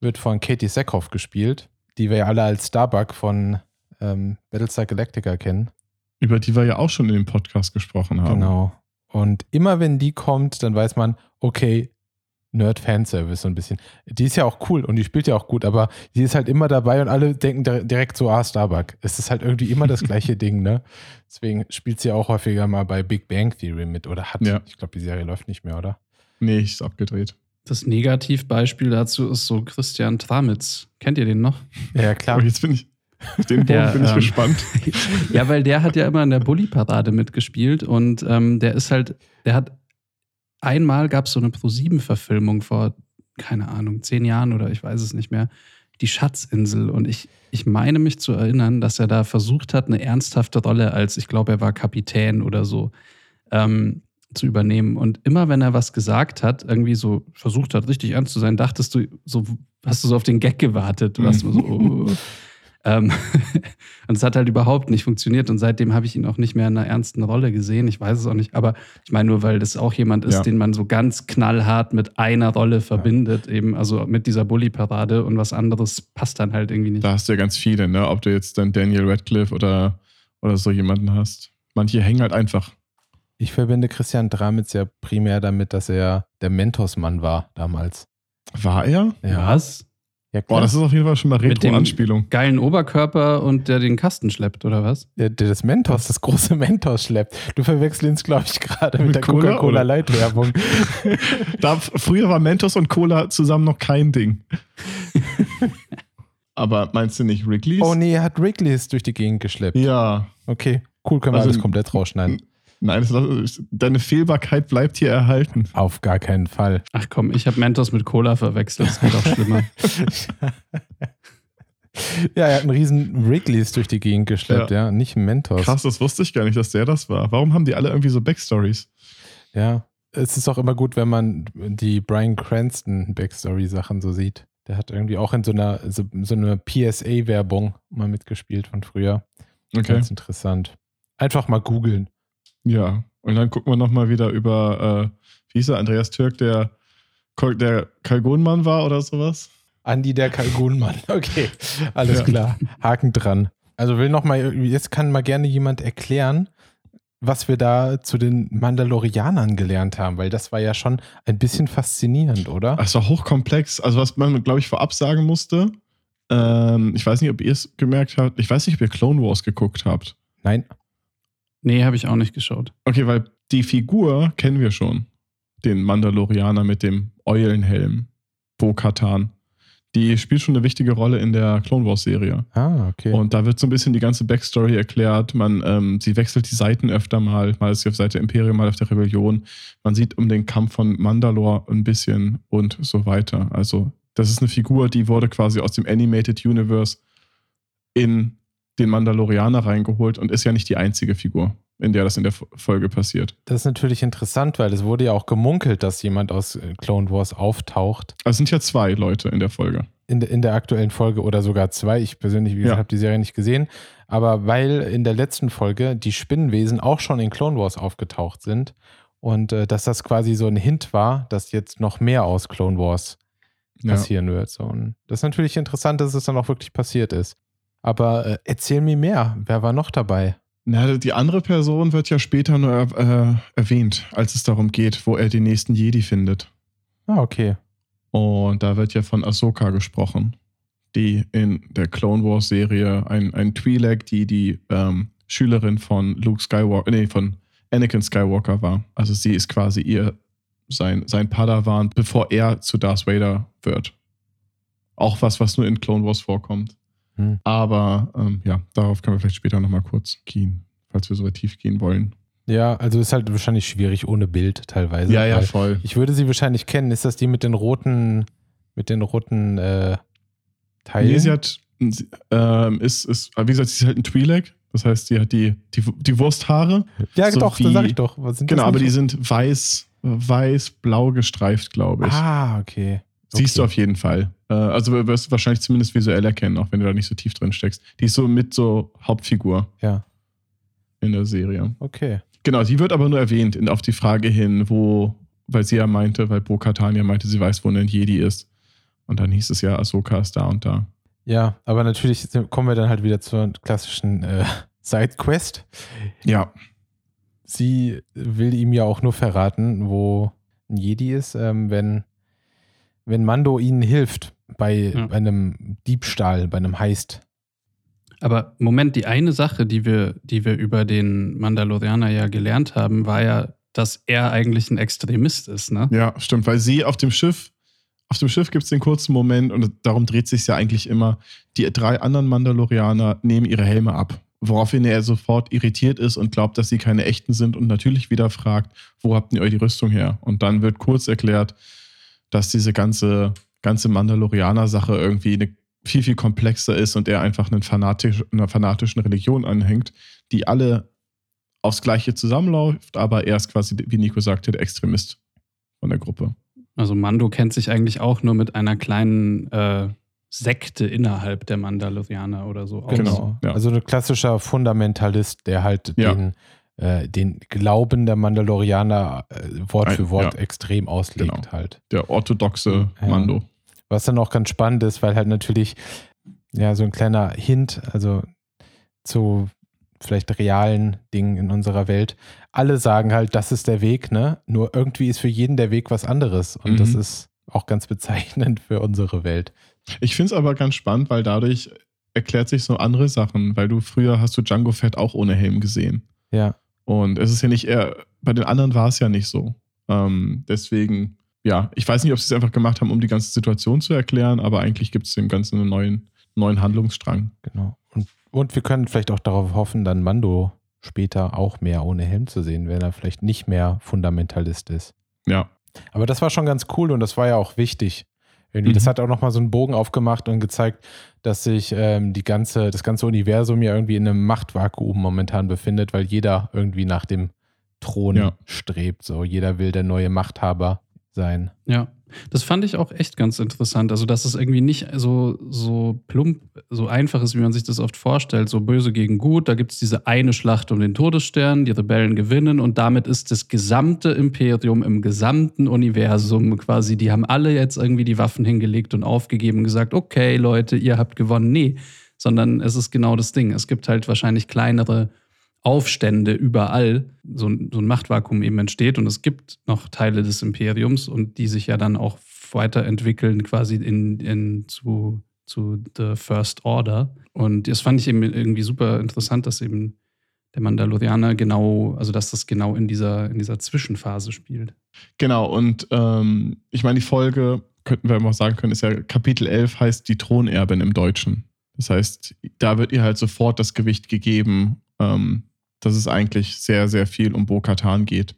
wird von Katie Sackhoff gespielt, die wir ja alle als Starbuck von ähm, Battlestar Galactica kennen. Über die wir ja auch schon in dem Podcast gesprochen haben. Genau. Und immer wenn die kommt, dann weiß man, okay, Nerd-Fanservice so ein bisschen. Die ist ja auch cool und die spielt ja auch gut, aber die ist halt immer dabei und alle denken dir- direkt so, ah, Starbuck. Es ist halt irgendwie immer das gleiche Ding, ne? Deswegen spielt sie auch häufiger mal bei Big Bang Theory mit oder hat. Ja. Ich glaube, die Serie läuft nicht mehr, oder? Nee, ist abgedreht. Das Negativbeispiel dazu ist so Christian Tramitz. Kennt ihr den noch? Ja, klar. Aber jetzt bin ich, auf den Bogen Der, bin ich ähm, gespannt. ja, weil der hat ja immer in der Bully-Parade mitgespielt und ähm, der ist halt, der hat einmal gab es so eine Pro-7-Verfilmung vor, keine Ahnung, zehn Jahren oder ich weiß es nicht mehr, die Schatzinsel. Und ich, ich meine mich zu erinnern, dass er da versucht hat, eine ernsthafte Rolle als, ich glaube, er war Kapitän oder so, ähm, zu übernehmen. Und immer wenn er was gesagt hat, irgendwie so versucht hat, richtig ernst zu sein, dachtest du, so hast du so auf den Gag gewartet. Du warst Mhm. so, oh. Ähm, und es hat halt überhaupt nicht funktioniert. Und seitdem habe ich ihn auch nicht mehr in einer ernsten Rolle gesehen. Ich weiß es auch nicht. Aber ich meine nur, weil das auch jemand ist, Ja. den man so ganz knallhart mit einer Rolle verbindet, eben, also mit dieser Bully-Parade und was anderes passt dann halt irgendwie nicht. Da hast du ja ganz viele, ne? Ob du jetzt dann Daniel Radcliffe oder, oder so jemanden hast. Manche hängen halt einfach. Ich verbinde Christian Dramitz ja primär damit, dass er der Mentorsmann war damals. War er? Ja. Was? Ja, Boah, das ist auf jeden Fall schon mal Mit dem- Retro-Anspielung. Geilen Oberkörper und der den Kasten schleppt, oder was? der, der das Mentos, das große Mentos schleppt. Du verwechselst es, glaube ich, gerade mit, Mit der Cola, Coca-Cola oder? Light Werbung. Da, früher war Mentos und Cola zusammen noch kein Ding. Aber meinst du nicht Wrigley's? oh nee, er hat Wrigley's durch die Gegend geschleppt. Ja. Okay, cool, können wir Also- alles komplett rausschneiden. Nein, das, deine Fehlbarkeit bleibt hier erhalten. Auf gar keinen Fall. Ach komm, ich habe Mentos mit Cola verwechselt. Das geht auch schlimmer. Ja, er hat einen riesen Wrigley's durch die Gegend geschleppt, ja, Ja. nicht Mentos. Krass, das wusste ich gar nicht, dass der das war. Warum haben die alle irgendwie so Backstories? Ja, es ist auch immer gut, wenn man die Brian Cranston Backstory-Sachen so sieht. Der hat irgendwie auch in so einer so, so einer PSA-Werbung mal mitgespielt von früher. Okay. Ganz interessant. Einfach mal googeln. Ja. Und dann gucken wir nochmal wieder über, äh, wie hieß er, Andreas Türk, der, der Kalgonmann war oder sowas. Andi der Kalgunmann. Okay, alles Ja. klar. Haken dran. Also will noch mal, jetzt kann mal gerne jemand erklären, was wir da zu den Mandalorianern gelernt haben, weil das war ja schon ein bisschen faszinierend, oder? Es war hochkomplex. Also, was man, glaube ich, vorab sagen musste, ähm, ich weiß nicht, ob ihr es gemerkt habt, ich weiß nicht, ob ihr Clone Wars geguckt habt. Nein. Nee, habe ich auch nicht geschaut. Okay, weil die Figur kennen wir schon. Den Mandalorianer mit dem Eulenhelm, Bo-Katan. Die spielt schon eine wichtige Rolle in der Clone Wars Serie. Ah, okay. Und da wird so ein bisschen die ganze Backstory erklärt. Man, ähm, sie wechselt die Seiten öfter mal. Mal ist sie auf Seite Imperium, mal auf der Rebellion. Man sieht um den Kampf von Mandalore ein bisschen und so weiter. Also, das ist eine Figur, die wurde quasi aus dem Animated Universe in den Mandalorianer reingeholt und ist ja nicht die einzige Figur, in der das in der Folge passiert. Das ist natürlich interessant, weil es wurde ja auch gemunkelt, dass jemand aus äh, Clone Wars auftaucht. Also es sind ja zwei Leute in der Folge. In, der- in der aktuellen Folge oder sogar zwei. Ich persönlich, wie gesagt, Ja. habe die Serie nicht gesehen. Aber weil in der letzten Folge die Spinnenwesen auch schon in Clone Wars aufgetaucht sind und äh, dass das quasi so ein Hint war, dass jetzt noch mehr aus Clone Wars Ja. passieren wird. So, und das ist natürlich interessant, dass es dann auch wirklich passiert ist. Aber äh, erzähl mir mehr. Wer war noch dabei? Na, die andere Person wird ja später nur äh, erwähnt, als es darum geht, wo er den nächsten Jedi findet. Ah, okay. Und da wird ja von Ahsoka gesprochen, die in der Clone Wars Serie ein, ein Twi'lek, die die ähm, Schülerin von Luke Skywalker, nee, von Anakin Skywalker war. Also sie ist quasi ihr, sein, sein Padawan, bevor er zu Darth Vader wird. Auch was, was nur in Clone Wars vorkommt. Hm. Aber ähm, ja, darauf können wir vielleicht später nochmal kurz gehen, falls wir so weit tief gehen wollen. Ja, also ist halt wahrscheinlich schwierig ohne Bild teilweise. ja, ja, voll. Ich würde sie wahrscheinlich kennen. Ist das die mit den roten, mit den roten äh, Teilen? Nee, sie hat, ähm, ist, ist, wie gesagt, sie ist halt ein Twi'lek. Das heißt, sie hat die, die, die Wursthaare. ja, so doch, wie- das sag ich doch. Was sind Genau, aber die sind weiß, weiß-blau gestreift, glaube ich. Ah, okay. Siehst du okay. auf jeden Fall. Äh, also wirst du wahrscheinlich zumindest visuell erkennen, auch wenn du da nicht so tief drin steckst. Die ist so mit so Hauptfigur Ja, in der Serie. okay. Genau, die wird aber nur erwähnt in, auf die Frage hin, wo, weil sie ja meinte, weil Bo-Katan ja meinte, sie weiß, wo ein Jedi ist. Und dann hieß es ja, Ahsoka ist da und da. Ja, aber natürlich kommen wir dann halt wieder zur klassischen äh, Sidequest. Ja, Sie will ihm ja auch nur verraten, wo ein Jedi ist, ähm, wenn, wenn Mando ihnen hilft bei Ja. einem Diebstahl, bei einem Heist. Aber Moment, die eine Sache, die wir, die wir über den Mandalorianer ja gelernt haben, war ja, dass er eigentlich ein Extremist ist, ne? Ja, stimmt, weil sie auf dem Schiff, auf dem Schiff gibt es den kurzen Moment und darum dreht sich ja eigentlich immer. Die drei anderen Mandalorianer nehmen ihre Helme ab, woraufhin er sofort irritiert ist und glaubt, dass sie keine echten sind und natürlich wieder fragt, wo habt ihr euch die Rüstung her? Und dann wird kurz erklärt, dass diese ganze, ganze Mandalorianer-Sache irgendwie eine viel, viel komplexer ist und er einfach einen fanatisch, einer fanatischen Religion anhängt, die alle aufs Gleiche zusammenläuft, aber er ist quasi, wie Nico sagte, der Extremist von der Gruppe. Also Mando kennt sich eigentlich auch nur mit einer kleinen äh, Sekte innerhalb der Mandalorianer oder so aus. Genau. ja. Also ein klassischer Fundamentalist, der halt Ja. den, äh, den Glauben der Mandalorianer äh, Wort für Wort ja. extrem auslegt Genau. halt. Der orthodoxe Ja. Mando. Was dann auch ganz spannend ist, weil halt natürlich ja so ein kleiner Hint, also zu vielleicht realen Dingen in unserer Welt. Alle sagen halt, das ist der Weg, ne? Nur irgendwie ist für jeden der Weg was anderes. Und Mhm. das ist auch ganz bezeichnend für unsere Welt. Ich finde es aber ganz spannend, weil dadurch erklärt sich so andere Sachen, weil du früher hast du Django Fett auch ohne Helm gesehen. Ja. Und es ist ja nicht eher, bei den anderen war es ja nicht so. Ähm, deswegen, ja, ich weiß nicht, ob sie es einfach gemacht haben, um die ganze Situation zu erklären, aber eigentlich gibt es dem Ganzen einen neuen, neuen Handlungsstrang. Genau. Und, und wir können vielleicht auch darauf hoffen, dann Mando später auch mehr ohne Helm zu sehen, wenn er vielleicht nicht mehr Fundamentalist ist. Ja. Aber das war schon ganz cool und das war ja auch wichtig. Irgendwie, Das Mhm. hat auch nochmal so einen Bogen aufgemacht und gezeigt, dass sich ähm, die ganze, das ganze Universum ja irgendwie in einem Machtvakuum momentan befindet, weil jeder irgendwie nach dem Thron Ja. strebt. So, jeder will der neue Machthaber sein. Ja, das fand ich auch echt ganz interessant. Also, dass es irgendwie nicht so, so plump, so einfach ist, wie man sich das oft vorstellt. So böse gegen gut. Da gibt es diese eine Schlacht um den Todesstern, die Rebellen gewinnen und damit ist das gesamte Imperium im gesamten Universum quasi, die haben alle jetzt irgendwie die Waffen hingelegt und aufgegeben und gesagt, okay, Leute, ihr habt gewonnen. Nee, sondern es ist genau das Ding. Es gibt halt wahrscheinlich kleinere Aufstände überall, so ein, so ein Machtvakuum eben entsteht und es gibt noch Teile des Imperiums und die sich ja dann auch weiterentwickeln quasi in, in zu, zu The First Order. Und das fand ich eben irgendwie super interessant, dass eben der Mandalorianer genau, also dass das genau in dieser, in dieser Zwischenphase spielt. Genau, und ähm, ich meine, die Folge, könnten wir mal sagen können, ist ja Kapitel 11 heißt die Thronerbin im Deutschen. Das heißt, da wird ihr halt sofort das Gewicht gegeben, ähm, dass es eigentlich sehr, sehr viel um Bo-Katan geht.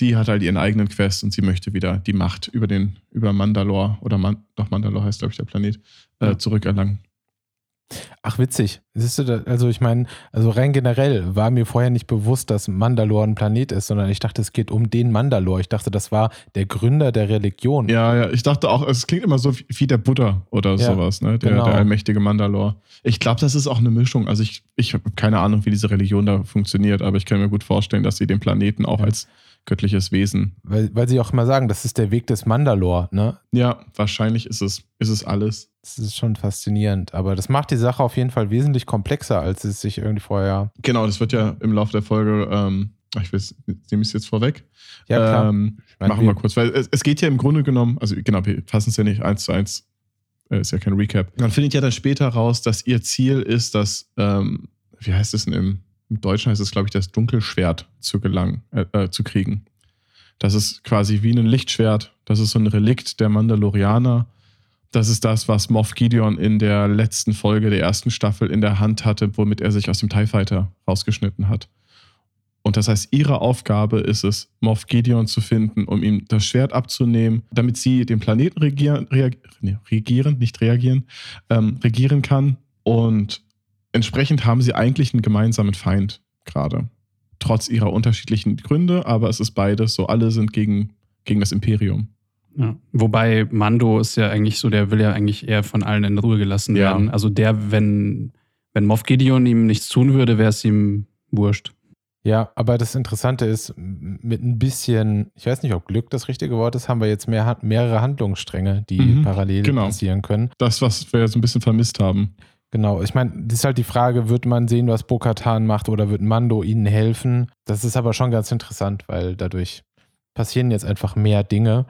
Die hat halt ihren eigenen Quest und sie möchte wieder die Macht über den, über Mandalore oder Man, doch Mandalore heißt, glaube ich, der Planet, äh, zurückerlangen. Ach, witzig. Siehst du, also ich meine, also rein generell war mir vorher nicht bewusst, dass Mandalore ein Planet ist, sondern ich dachte, es geht um den Mandalore. Ich dachte, das war der Gründer der Religion. Ja, ja, ich dachte auch, es klingt immer so wie wie der Buddha oder Ja, sowas, ne? Der, genau. der allmächtige Mandalore. Ich glaube, das ist auch eine Mischung. Also ich, ich habe keine Ahnung, wie diese Religion da funktioniert, aber ich kann mir gut vorstellen, dass sie den Planeten auch Ja. als göttliches Wesen. Weil, weil sie auch immer sagen, das ist der Weg des Mandalore, ne? Ja, wahrscheinlich ist es, ist es alles. Das ist schon faszinierend. Aber das macht die Sache auf jeden Fall wesentlich komplexer, als es sich irgendwie vorher. Genau, das wird ja im Laufe der Folge, ähm, ich weiß, nehme ich es jetzt vorweg. Ja, klar. Ähm, meine, machen wir wir- kurz, weil es, es geht ja im Grunde genommen, also genau, wir fassen es ja nicht eins zu eins, äh, ist ja kein Recap. Man findet ja dann später raus, dass ihr Ziel ist, dass, ähm, wie heißt es denn im, im Deutschen heißt es, glaube ich, das Dunkelschwert zu gelangen, äh, äh, zu kriegen. Das ist quasi wie ein Lichtschwert. Das ist so ein Relikt der Mandalorianer. Das ist das, was Moff Gideon in der letzten Folge der ersten Staffel in der Hand hatte, womit er sich aus dem TIE Fighter rausgeschnitten hat. Und das heißt, ihre Aufgabe ist es, Moff Gideon zu finden, um ihm das Schwert abzunehmen, damit sie den Planeten regieren, reag, nee, regieren nicht reagieren, ähm, regieren kann. Und entsprechend haben sie eigentlich einen gemeinsamen Feind gerade. Trotz ihrer unterschiedlichen Gründe, aber es ist beides so, alle sind gegen, gegen das Imperium. Ja. Wobei Mando ist ja eigentlich so, der will ja eigentlich eher von allen in Ruhe gelassen Ja. werden. Also der, wenn, wenn Moff Gideon ihm nichts tun würde, wäre es ihm wurscht. Ja, aber das Interessante ist, mit ein bisschen, ich weiß nicht, ob Glück das richtige Wort ist, haben wir jetzt mehr, mehrere Handlungsstränge, die Mhm, parallel genau. passieren können. Das, was wir ja so ein bisschen vermisst haben. Genau, ich meine, das ist halt die Frage, wird man sehen, was Bo-Katan macht oder wird Mando ihnen helfen? Das ist aber schon ganz interessant, weil dadurch passieren jetzt einfach mehr Dinge.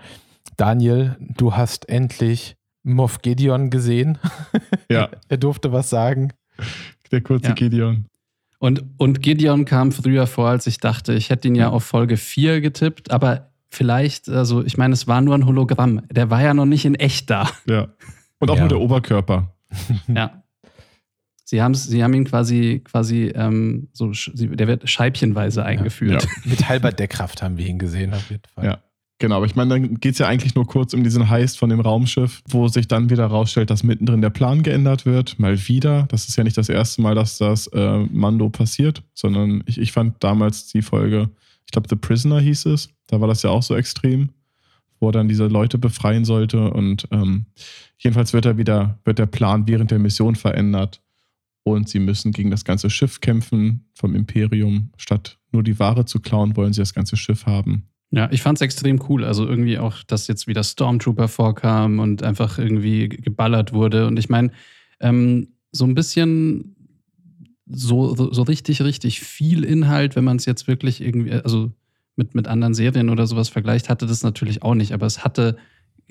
Daniel, du hast endlich Moff Gideon gesehen. Ja, er durfte was sagen. der kurze Ja. Gideon. Und, und Gideon kam früher vor, als ich dachte, ich hätte ihn ja auf Folge 4 getippt, aber vielleicht, also ich meine, es war nur ein Hologramm. Der war ja noch nicht in echt da. Ja. Und auch Ja. nur der Oberkörper. Ja. Sie, haben's, sie haben ihn quasi, quasi ähm, so, der wird scheibchenweise eingeführt. Ja. Mit halber Deckkraft haben wir ihn gesehen, auf jeden Fall. Ja. Genau, aber ich meine, dann geht es ja eigentlich nur kurz um diesen Heist von dem Raumschiff, wo sich dann wieder rausstellt, dass mittendrin der Plan geändert wird. Mal wieder. Das ist ja nicht das erste Mal, dass das äh, Mando passiert, sondern ich, ich fand damals die Folge, ich glaube, The Prisoner hieß es. Da war das ja auch so extrem, wo er dann diese Leute befreien sollte. Und ähm, jedenfalls wird er wieder, wird der Plan während der Mission verändert. Und sie müssen gegen das ganze Schiff kämpfen vom Imperium. Statt nur die Ware zu klauen, wollen sie das ganze Schiff haben. Ja, ich fand es extrem cool. Also irgendwie auch, dass jetzt wieder Stormtrooper vorkam und einfach irgendwie ge- geballert wurde. Und ich meine, ähm, so ein bisschen so, so richtig, richtig viel Inhalt, wenn man es jetzt wirklich irgendwie, also mit, mit anderen Serien oder sowas vergleicht, hatte das natürlich auch nicht. Aber es hatte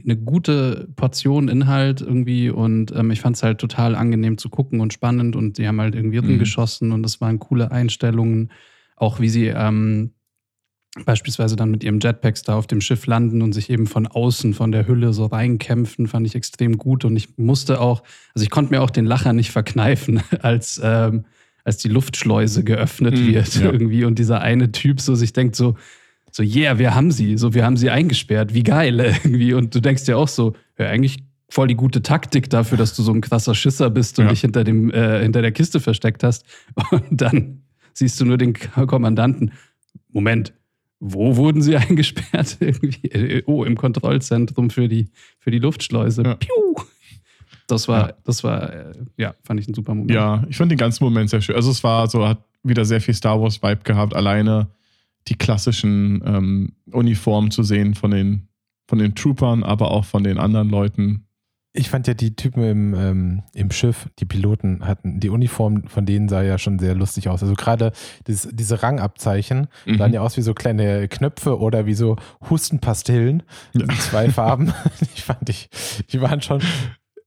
eine gute Portion Inhalt irgendwie und ähm, ich fand es halt total angenehm zu gucken und spannend und die haben halt irgendwie Mhm. rumgeschossen und es waren coole Einstellungen, auch wie sie ähm, beispielsweise dann mit ihrem Jetpacks da auf dem Schiff landen und sich eben von außen, von der Hülle so reinkämpfen, fand ich extrem gut und ich musste auch, also ich konnte mir auch den Lacher nicht verkneifen, als, ähm, als die Luftschleuse geöffnet Mhm, wird ja. irgendwie und dieser eine Typ so sich denkt so, so, yeah, wir haben sie, so, wir haben sie eingesperrt, wie geil irgendwie. Und du denkst dir auch so, ja, eigentlich voll die gute Taktik dafür, dass du so ein krasser Schisser bist und Ja. dich hinter, dem, äh, hinter der Kiste versteckt hast. Und dann siehst du nur den Kommandanten. Moment, wo wurden sie eingesperrt? Irgendwie, äh, oh, im Kontrollzentrum für die, für die Luftschleuse. Ja. Piu! Das war, Ja. das war, äh, ja, fand ich ein super Moment. Ja, ich fand den ganzen Moment sehr schön. Also es war so, hat wieder sehr viel Star Wars Vibe gehabt. Alleine die klassischen ähm, Uniformen zu sehen von den, von den Troopern, aber auch von den anderen Leuten. Ich fand ja die Typen im, ähm, im Schiff, die Piloten hatten, die Uniform von denen sah ja schon sehr lustig aus. Also gerade dieses, diese Rangabzeichen Mhm. sahen ja aus wie so kleine Knöpfe oder wie so Hustenpastillen Ja. in zwei Farben. Ich fand ich, die waren schon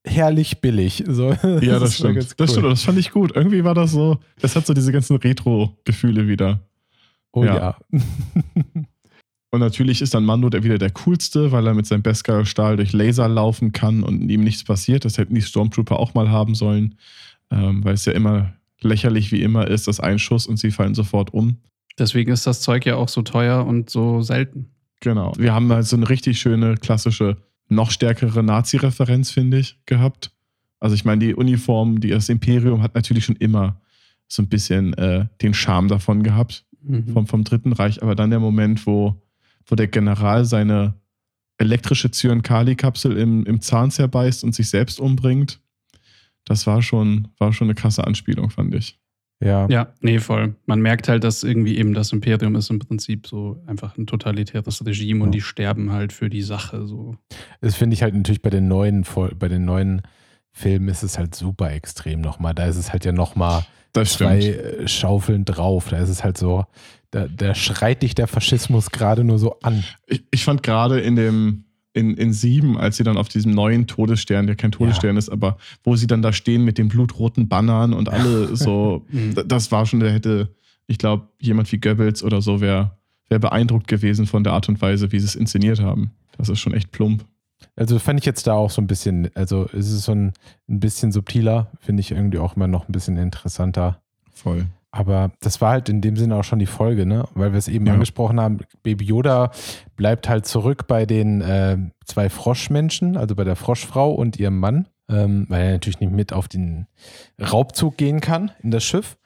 herrlich billig. So, Ja, das, ganz stimmt. Das cool. stimmt, das fand ich gut. Irgendwie war das so, das hat so diese ganzen Retro-Gefühle wieder. Oh Ja. ja. Und natürlich ist dann Mando der wieder der coolste, weil er mit seinem Beskar-Stahl durch Laser laufen kann und ihm nichts passiert. Das hätten die Stormtrooper auch mal haben sollen, ähm, weil es ja immer lächerlich wie immer ist, dass ein Schuss und sie fallen sofort um. Deswegen ist das Zeug ja auch so teuer und so selten. Genau. Wir haben halt so eine richtig schöne, klassische, noch stärkere Nazi-Referenz, finde ich, gehabt. Also ich meine, die Uniform, die das Imperium hat natürlich schon immer so ein bisschen äh, den Charme davon gehabt. Mhm. vom, vom Dritten Reich, aber dann der Moment, wo, wo der General seine elektrische Zyankali-Kapsel im, im Zahn zerbeißt und sich selbst umbringt, das war schon, war schon eine krasse Anspielung, fand ich. Ja. Ja, nee, voll. Man merkt halt, dass irgendwie eben das Imperium ist im Prinzip so einfach ein totalitäres Regime und Ja. die sterben halt für die Sache. So. Das finde ich halt natürlich bei den neuen, bei den neuen Filmen ist es halt super extrem nochmal. Da ist es halt ja nochmal Das zwei stimmt. äh, Schaufeln drauf. Da ist es halt so, da, da schreit dich der Faschismus gerade nur so an. Ich, ich fand gerade in dem, in, in sieben, als sie dann auf diesem neuen Todesstern, der kein Todesstern ist, aber wo sie dann da stehen mit den blutroten Bannern und alle so, Mhm. das war schon, der hätte, ich glaube, jemand wie Goebbels oder so wäre wär beeindruckt gewesen von der Art und Weise, wie sie es inszeniert haben. Das ist schon echt plump. Also fand ich jetzt da auch so ein bisschen, also es ist so ein, ein bisschen subtiler, finde ich irgendwie auch immer noch ein bisschen interessanter. Voll. Aber das war halt in dem Sinne auch schon die Folge, ne? Weil wir es eben Ja. angesprochen haben, Baby Yoda bleibt halt zurück bei den äh, zwei Froschmenschen, also bei der Froschfrau und ihrem Mann, ähm, weil er natürlich nicht mit auf den Raubzug gehen kann in das Schiff.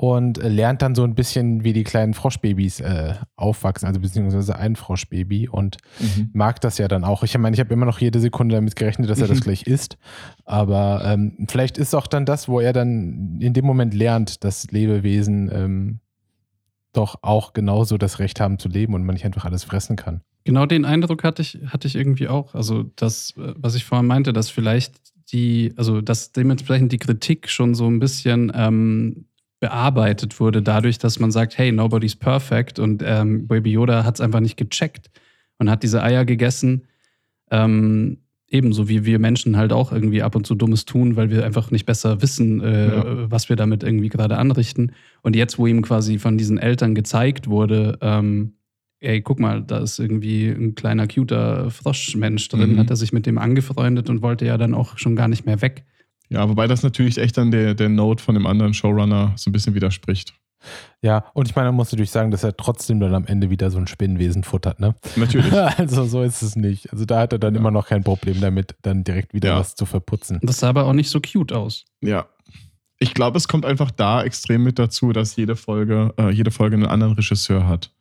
Und lernt dann so ein bisschen, wie die kleinen Froschbabys äh, aufwachsen, also beziehungsweise ein Froschbaby und Mhm. mag das ja dann auch. Ich meine, ich habe immer noch jede Sekunde damit gerechnet, dass er das Mhm. gleich isst. Aber ähm, vielleicht ist auch dann das, wo er dann in dem Moment lernt, dass Lebewesen ähm, doch auch genauso das Recht haben zu leben und man nicht einfach alles fressen kann. Genau den Eindruck hatte ich, hatte ich irgendwie auch. Also das, äh, was ich vorhin meinte, dass vielleicht die, also dass dementsprechend die Kritik schon so ein bisschen ähm, bearbeitet wurde, dadurch, dass man sagt, hey, nobody's perfect und ähm, Baby Yoda hat es einfach nicht gecheckt und hat diese Eier gegessen. Ähm, ebenso wie wir Menschen halt auch irgendwie ab und zu Dummes tun, weil wir einfach nicht besser wissen, äh, Ja. was wir damit irgendwie gerade anrichten. Und jetzt, wo ihm quasi von diesen Eltern gezeigt wurde, ähm, ey, guck mal, da ist irgendwie ein kleiner, cuter Froschmensch drin, Mhm. hat er sich mit dem angefreundet und wollte ja dann auch schon gar nicht mehr weg. Ja, wobei das natürlich echt dann der, der Note von dem anderen Showrunner so ein bisschen widerspricht. Ja, und ich meine, man muss natürlich sagen, dass er trotzdem dann am Ende wieder so ein Spinnenwesen futtert, ne? Natürlich. Also so ist es nicht. Also da hat er dann Ja. immer noch kein Problem damit, dann direkt wieder Ja. was zu verputzen. Das sah aber auch nicht so cute aus. Ja. Ich glaube, es kommt einfach da extrem mit dazu, dass jede Folge, äh, jede Folge einen anderen Regisseur hat.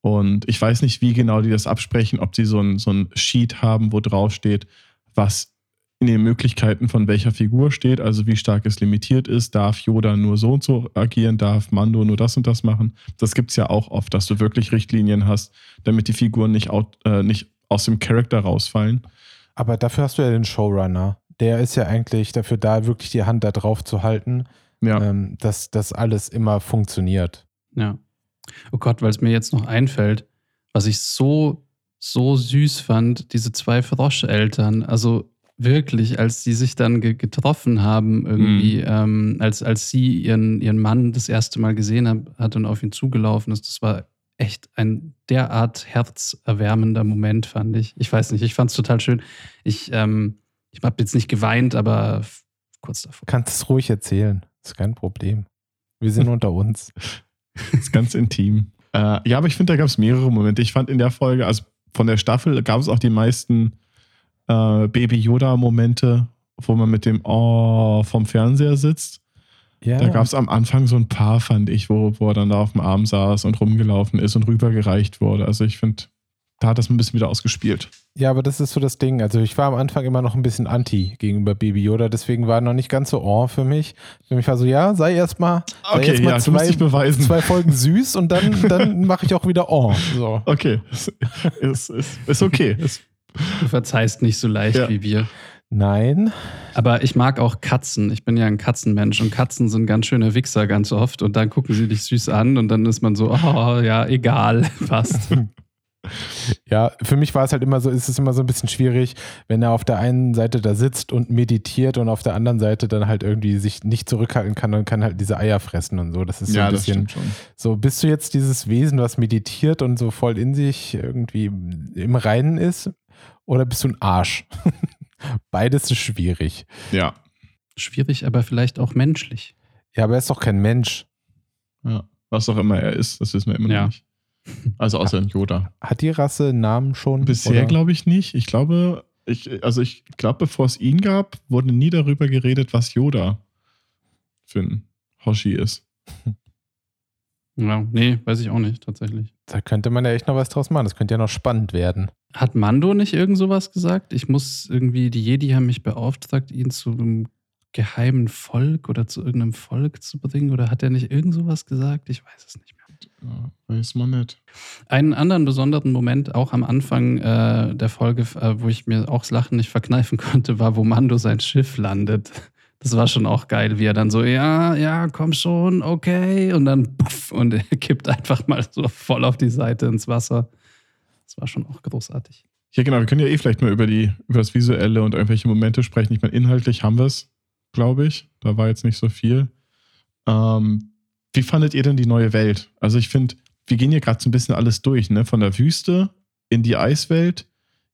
Und ich weiß nicht, wie genau die das absprechen, ob die so ein, so ein Sheet haben, wo drauf steht, was in den Möglichkeiten von welcher Figur steht, also wie stark es limitiert ist, darf Yoda nur so und so agieren, darf Mando nur das und das machen. Das gibt es ja auch oft, dass du wirklich Richtlinien hast, damit die Figuren nicht, out, äh, nicht aus dem Charakter rausfallen. Aber dafür hast du ja den Showrunner. Der ist ja eigentlich dafür da, wirklich die Hand da drauf zu halten, Ja. ähm, dass das alles immer funktioniert. Ja. Oh Gott, weil es mir jetzt noch einfällt, was ich so so süß fand, diese zwei Froscheltern. Also wirklich, als sie sich dann ge getroffen haben, irgendwie, Mhm. ähm, als, als sie ihren, ihren Mann das erste Mal gesehen hat, hat und auf ihn zugelaufen ist, das war echt ein derart herzerwärmender Moment, fand ich. Ich weiß nicht, ich fand es total schön. Ich, ähm, ich habe jetzt nicht geweint, aber kurz davor. Kannst es ruhig erzählen. Ist kein Problem. Wir sind unter uns. Das ist ganz intim. Äh, ja, aber ich finde, da gab es mehrere Momente. Ich fand in der Folge, also von der Staffel, gab es auch die meisten äh, Baby-Yoda-Momente, wo man mit dem Oh vom Fernseher sitzt. Ja, Da gab es am Anfang so ein paar, fand ich, wo, wo er dann da auf dem Arm saß und rumgelaufen ist und rübergereicht wurde. Also ich finde, da hat das ein bisschen wieder ausgespielt. ja, aber das ist so das Ding. Also ich war am Anfang immer noch ein bisschen anti gegenüber Baby Yoda, deswegen war er noch nicht ganz so oh für mich. Für mich war so, ja, sei erstmal Okay, jetzt mal ja, zwei- beweisen. zwei Folgen süß und dann, dann mache ich auch wieder oh. So. Okay, ist, ist, ist, ist okay. Ist, Du verzeihst nicht so leicht Ja. wie wir. Nein. Aber ich mag auch Katzen. Ich bin ja ein Katzenmensch und Katzen sind ganz schöne Wichser ganz oft und dann gucken sie dich süß an und dann ist man so, oh ja, egal, passt. Ja, für mich war es halt immer so, ist es immer so ein bisschen schwierig, wenn er auf der einen Seite da sitzt und meditiert und auf der anderen Seite dann halt irgendwie sich nicht zurückhalten kann und kann halt diese Eier fressen und so. Das ist so ja, ein das bisschen stimmt schon. so, bist du jetzt dieses Wesen, was meditiert und so voll in sich irgendwie im Reinen ist? Oder bist du ein Arsch? Beides ist schwierig. Ja, Schwierig, aber vielleicht auch menschlich. Ja, aber er ist doch kein Mensch. ja. Was auch immer er ist, das wissen wir immer Ja. noch nicht. Also außer ein Yoda. Hat die Rasse einen Namen schon? Bisher glaube ich nicht. Ich glaube, ich, also ich glaube, bevor es ihn gab, wurde nie darüber geredet, was Yoda für ein Hoshi ist. Ja, nee, weiß ich auch nicht, tatsächlich. Da könnte man ja echt noch was draus machen. Das könnte ja noch spannend werden. Hat Mando nicht irgend sowas gesagt? Ich muss irgendwie, die Jedi haben mich beauftragt, ihn zu einem geheimen Volk oder zu irgendeinem Volk zu bringen. Oder hat er nicht irgend sowas gesagt? Ich weiß es nicht mehr. Ja, weiß man nicht. Einen anderen besonderen Moment, auch am Anfang äh, der Folge, äh, wo ich mir auch das Lachen nicht verkneifen konnte, war, wo Mando sein Schiff landet. Das war schon auch geil, wie er dann so, ja, ja, komm schon, okay. Und dann puff, und er kippt einfach mal so voll auf die Seite ins Wasser. Das war schon auch großartig. Ja, genau. Wir können ja eh vielleicht mal über, die, über das Visuelle und irgendwelche Momente sprechen. Ich meine, inhaltlich haben wir es, glaube ich. Da war jetzt nicht so viel. Ähm, wie fandet ihr denn die neue Welt? Also, ich finde, wir gehen hier gerade so ein bisschen alles durch, ne? Von der Wüste in die Eiswelt,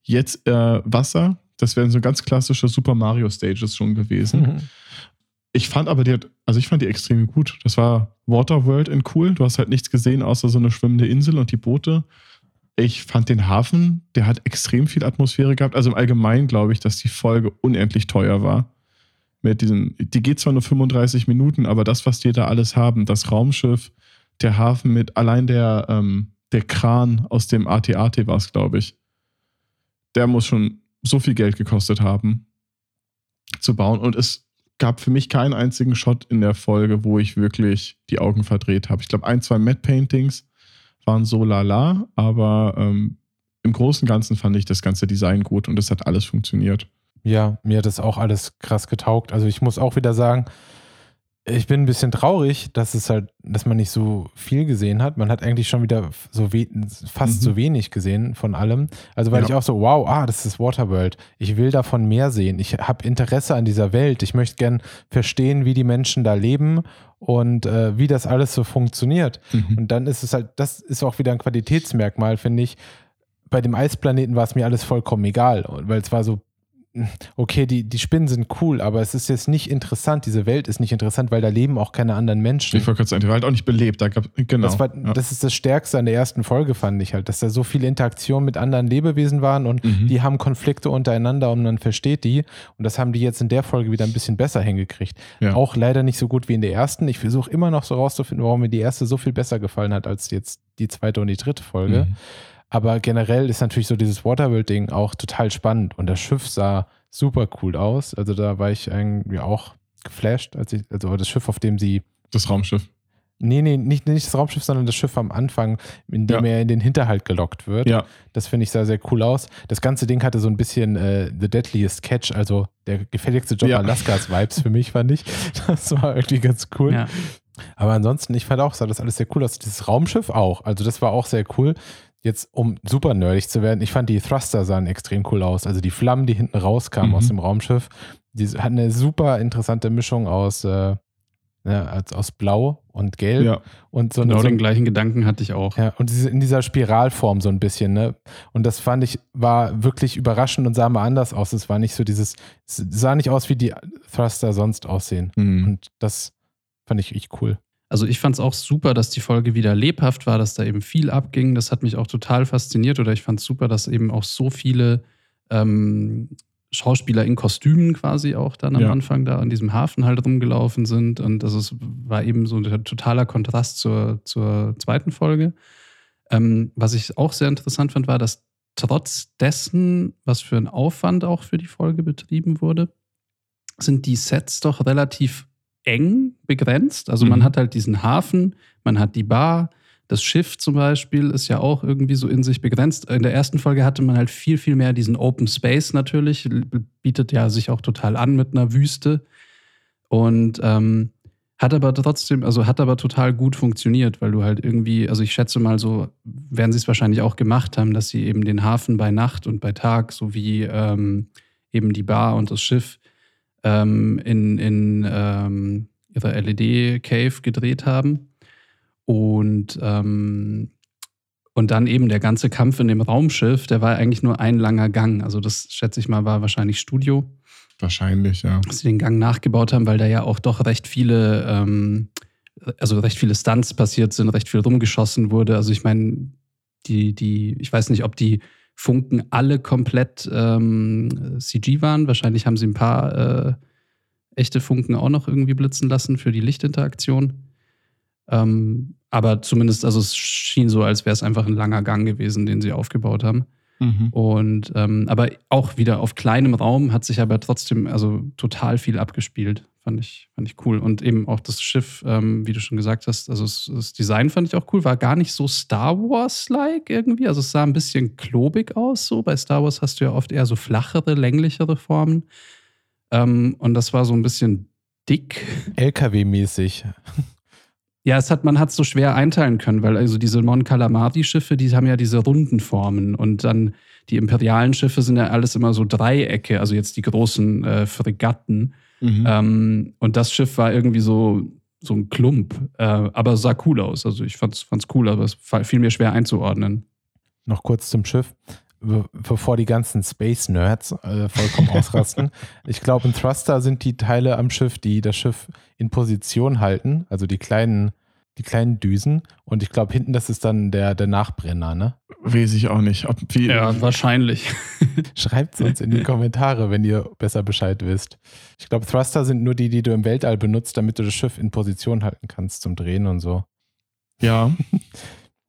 jetzt äh, Wasser. Das wären so ganz klassische Super Mario Stages schon gewesen. Ich fand aber die, hat- also ich fand die extrem gut. Das war Waterworld in cool. Du hast halt nichts gesehen, außer so eine schwimmende Insel und die Boote. Ich fand den Hafen, der hat extrem viel Atmosphäre gehabt. Also im Allgemeinen glaube ich, dass die Folge unendlich teuer war. Mit diesen, die geht zwar nur 35 Minuten, aber das, was die da alles haben, das Raumschiff, der Hafen mit allein der, ähm, der Kran aus dem AT-AT war es, glaube ich. Der muss schon so viel Geld gekostet haben zu bauen. Und es gab für mich keinen einzigen Shot in der Folge, wo ich wirklich die Augen verdreht habe. Ich glaube, ein, zwei Matte-Paintings waren so lala, aber ähm, im Großen und Ganzen fand ich das ganze Design gut und es hat alles funktioniert. Ja, mir hat das auch alles krass getaugt. Also ich muss auch wieder sagen, ich bin ein bisschen traurig, dass es halt, dass man nicht so viel gesehen hat. Man hat eigentlich schon wieder so we fast Mhm. so wenig gesehen von allem. Also weil Ja. ich auch so, wow, ah, das ist Waterworld. Ich will davon mehr sehen. Ich habe Interesse an dieser Welt. Ich möchte gern verstehen, wie die Menschen da leben und äh, wie das alles so funktioniert. Und dann ist es halt, das ist auch wieder ein Qualitätsmerkmal, finde ich. Bei dem Eisplaneten war es mir alles vollkommen egal, weil es war so, okay, die, die Spinnen sind cool, aber es ist jetzt nicht interessant. Diese Welt ist nicht interessant, weil da leben auch keine anderen Menschen. Ich wollte gerade sagen, die war halt auch nicht belebt. Da gab, genau. Das, war, ja. das ist das Stärkste an der ersten Folge, fand ich halt, dass da so viele Interaktionen mit anderen Lebewesen waren und Mhm. die haben Konflikte untereinander und man versteht die. Und das haben die jetzt in der Folge wieder ein bisschen besser hingekriegt. Ja. Auch leider nicht so gut wie in der ersten. Ich versuche immer noch so rauszufinden, warum mir die erste so viel besser gefallen hat als jetzt die zweite und die dritte Folge. Mhm. Aber generell ist natürlich so dieses Waterworld-Ding auch total spannend und das Schiff sah super cool aus. Also da war ich irgendwie auch geflasht, als ich, also das Schiff, auf dem sie Das Raumschiff. Nee, nee, nicht, nicht das Raumschiff, sondern das Schiff am Anfang, in dem Ja. er in den Hinterhalt gelockt wird. Ja. Das finde ich sah sehr cool aus. Das ganze Ding hatte so ein bisschen äh, The Deadliest Catch, also der gefälligste Job Ja. Alaskas Vibes für mich, fand ich. Das war irgendwie ganz cool. Ja. Aber ansonsten, ich fand auch, sah das alles sehr cool aus. Dieses Raumschiff auch. Also das war auch sehr cool. Jetzt um super nerdig zu werden, ich fand die Thruster sahen extrem cool aus. Also die Flammen, die hinten rauskamen Mhm. aus dem Raumschiff, die hatten eine super interessante Mischung aus, äh, als- aus Blau und Gelb Ja. und so eine Genau so den gleichen Gedanken hatte ich auch. ja, und diese, in dieser Spiralform so ein bisschen, ne? Und das fand ich, war wirklich überraschend und sah mal anders aus. Es war nicht so dieses, es sah nicht aus, wie die Thruster sonst aussehen. Mhm. Und das fand ich echt cool. Also ich fand es auch super, dass die Folge wieder lebhaft war, dass da eben viel abging. Das hat mich auch total fasziniert oder ich fand es super, dass eben auch so viele ähm, Schauspieler in Kostümen quasi auch dann am Ja. Anfang da an diesem Hafen halt rumgelaufen sind. Und das ist, war eben so ein totaler Kontrast zur, zur zweiten Folge. Ähm, was ich auch sehr interessant fand, war, dass trotz dessen, was für ein Aufwand auch für die Folge betrieben wurde, sind die Sets doch relativ eng begrenzt. Also man Mhm. hat halt diesen Hafen, man hat die Bar, das Schiff zum Beispiel ist ja auch irgendwie so in sich begrenzt. In der ersten Folge hatte man halt viel, viel mehr diesen Open Space natürlich, bietet ja sich auch total an mit einer Wüste und ähm, hat aber trotzdem, also hat aber total gut funktioniert, weil du halt irgendwie, also ich schätze mal so, werden sie es wahrscheinlich auch gemacht haben, dass sie eben den Hafen bei Nacht und bei Tag sowie ähm, eben die Bar und das Schiff ähm, in, in ähm, ihrer LED-Cave gedreht haben. Und, ähm, und dann eben der ganze Kampf in dem Raumschiff, der war eigentlich nur ein langer Gang. Also das schätze ich mal war wahrscheinlich Studio, Wahrscheinlich, ja. dass sie den Gang nachgebaut haben, weil da ja auch doch recht viele, ähm, also recht viele Stunts passiert sind, recht viel rumgeschossen wurde. Also ich meine, die, die, ich weiß nicht, ob die Funken alle komplett ähm, CG waren. Wahrscheinlich haben sie ein paar äh, echte Funken auch noch irgendwie blitzen lassen für die Lichtinteraktion. Ähm, aber zumindest, also es schien so, als wäre es einfach ein langer Gang gewesen, den sie aufgebaut haben. Mhm. Und ähm, aber auch wieder auf kleinem Raum hat sich aber trotzdem also total viel abgespielt. Fand ich, fand ich cool. Und eben auch das Schiff, ähm, wie du schon gesagt hast, also das, das Design fand ich auch cool, war gar nicht so Star Wars-like irgendwie. Also es sah ein bisschen klobig aus. So bei Star Wars hast du ja oft eher so flachere, länglichere Formen. Ähm, und das war so ein bisschen dick. LKW-mäßig. Ja, es hat, man hat es so schwer einteilen können, weil also diese Mon Calamari-Schiffe, die haben ja diese runden Formen und dann die imperialen Schiffe sind ja alles immer so Dreiecke, also jetzt die großen äh, Fregatten. Mhm. Ähm, und das Schiff war irgendwie so, so ein Klump, äh, aber sah cool aus. Also ich fand's, fand's cool, aber es fiel mir schwer einzuordnen. Noch kurz zum Schiff, be- bevor die ganzen Space-Nerds äh, vollkommen ausrasten. Ich glaube, in Thruster sind die Teile am Schiff, die das Schiff in Position halten, also die kleinen, die kleinen Düsen. Und ich glaube, hinten, das ist dann der, der Nachbrenner, ne? Weiß ich auch nicht. Ob, wie, Ja, wahrscheinlich. Schreibt es uns in die Kommentare, wenn ihr besser Bescheid wisst. Ich glaube, Thruster sind nur die, die du im Weltall benutzt, damit du das Schiff in Position halten kannst zum Drehen und so. ja.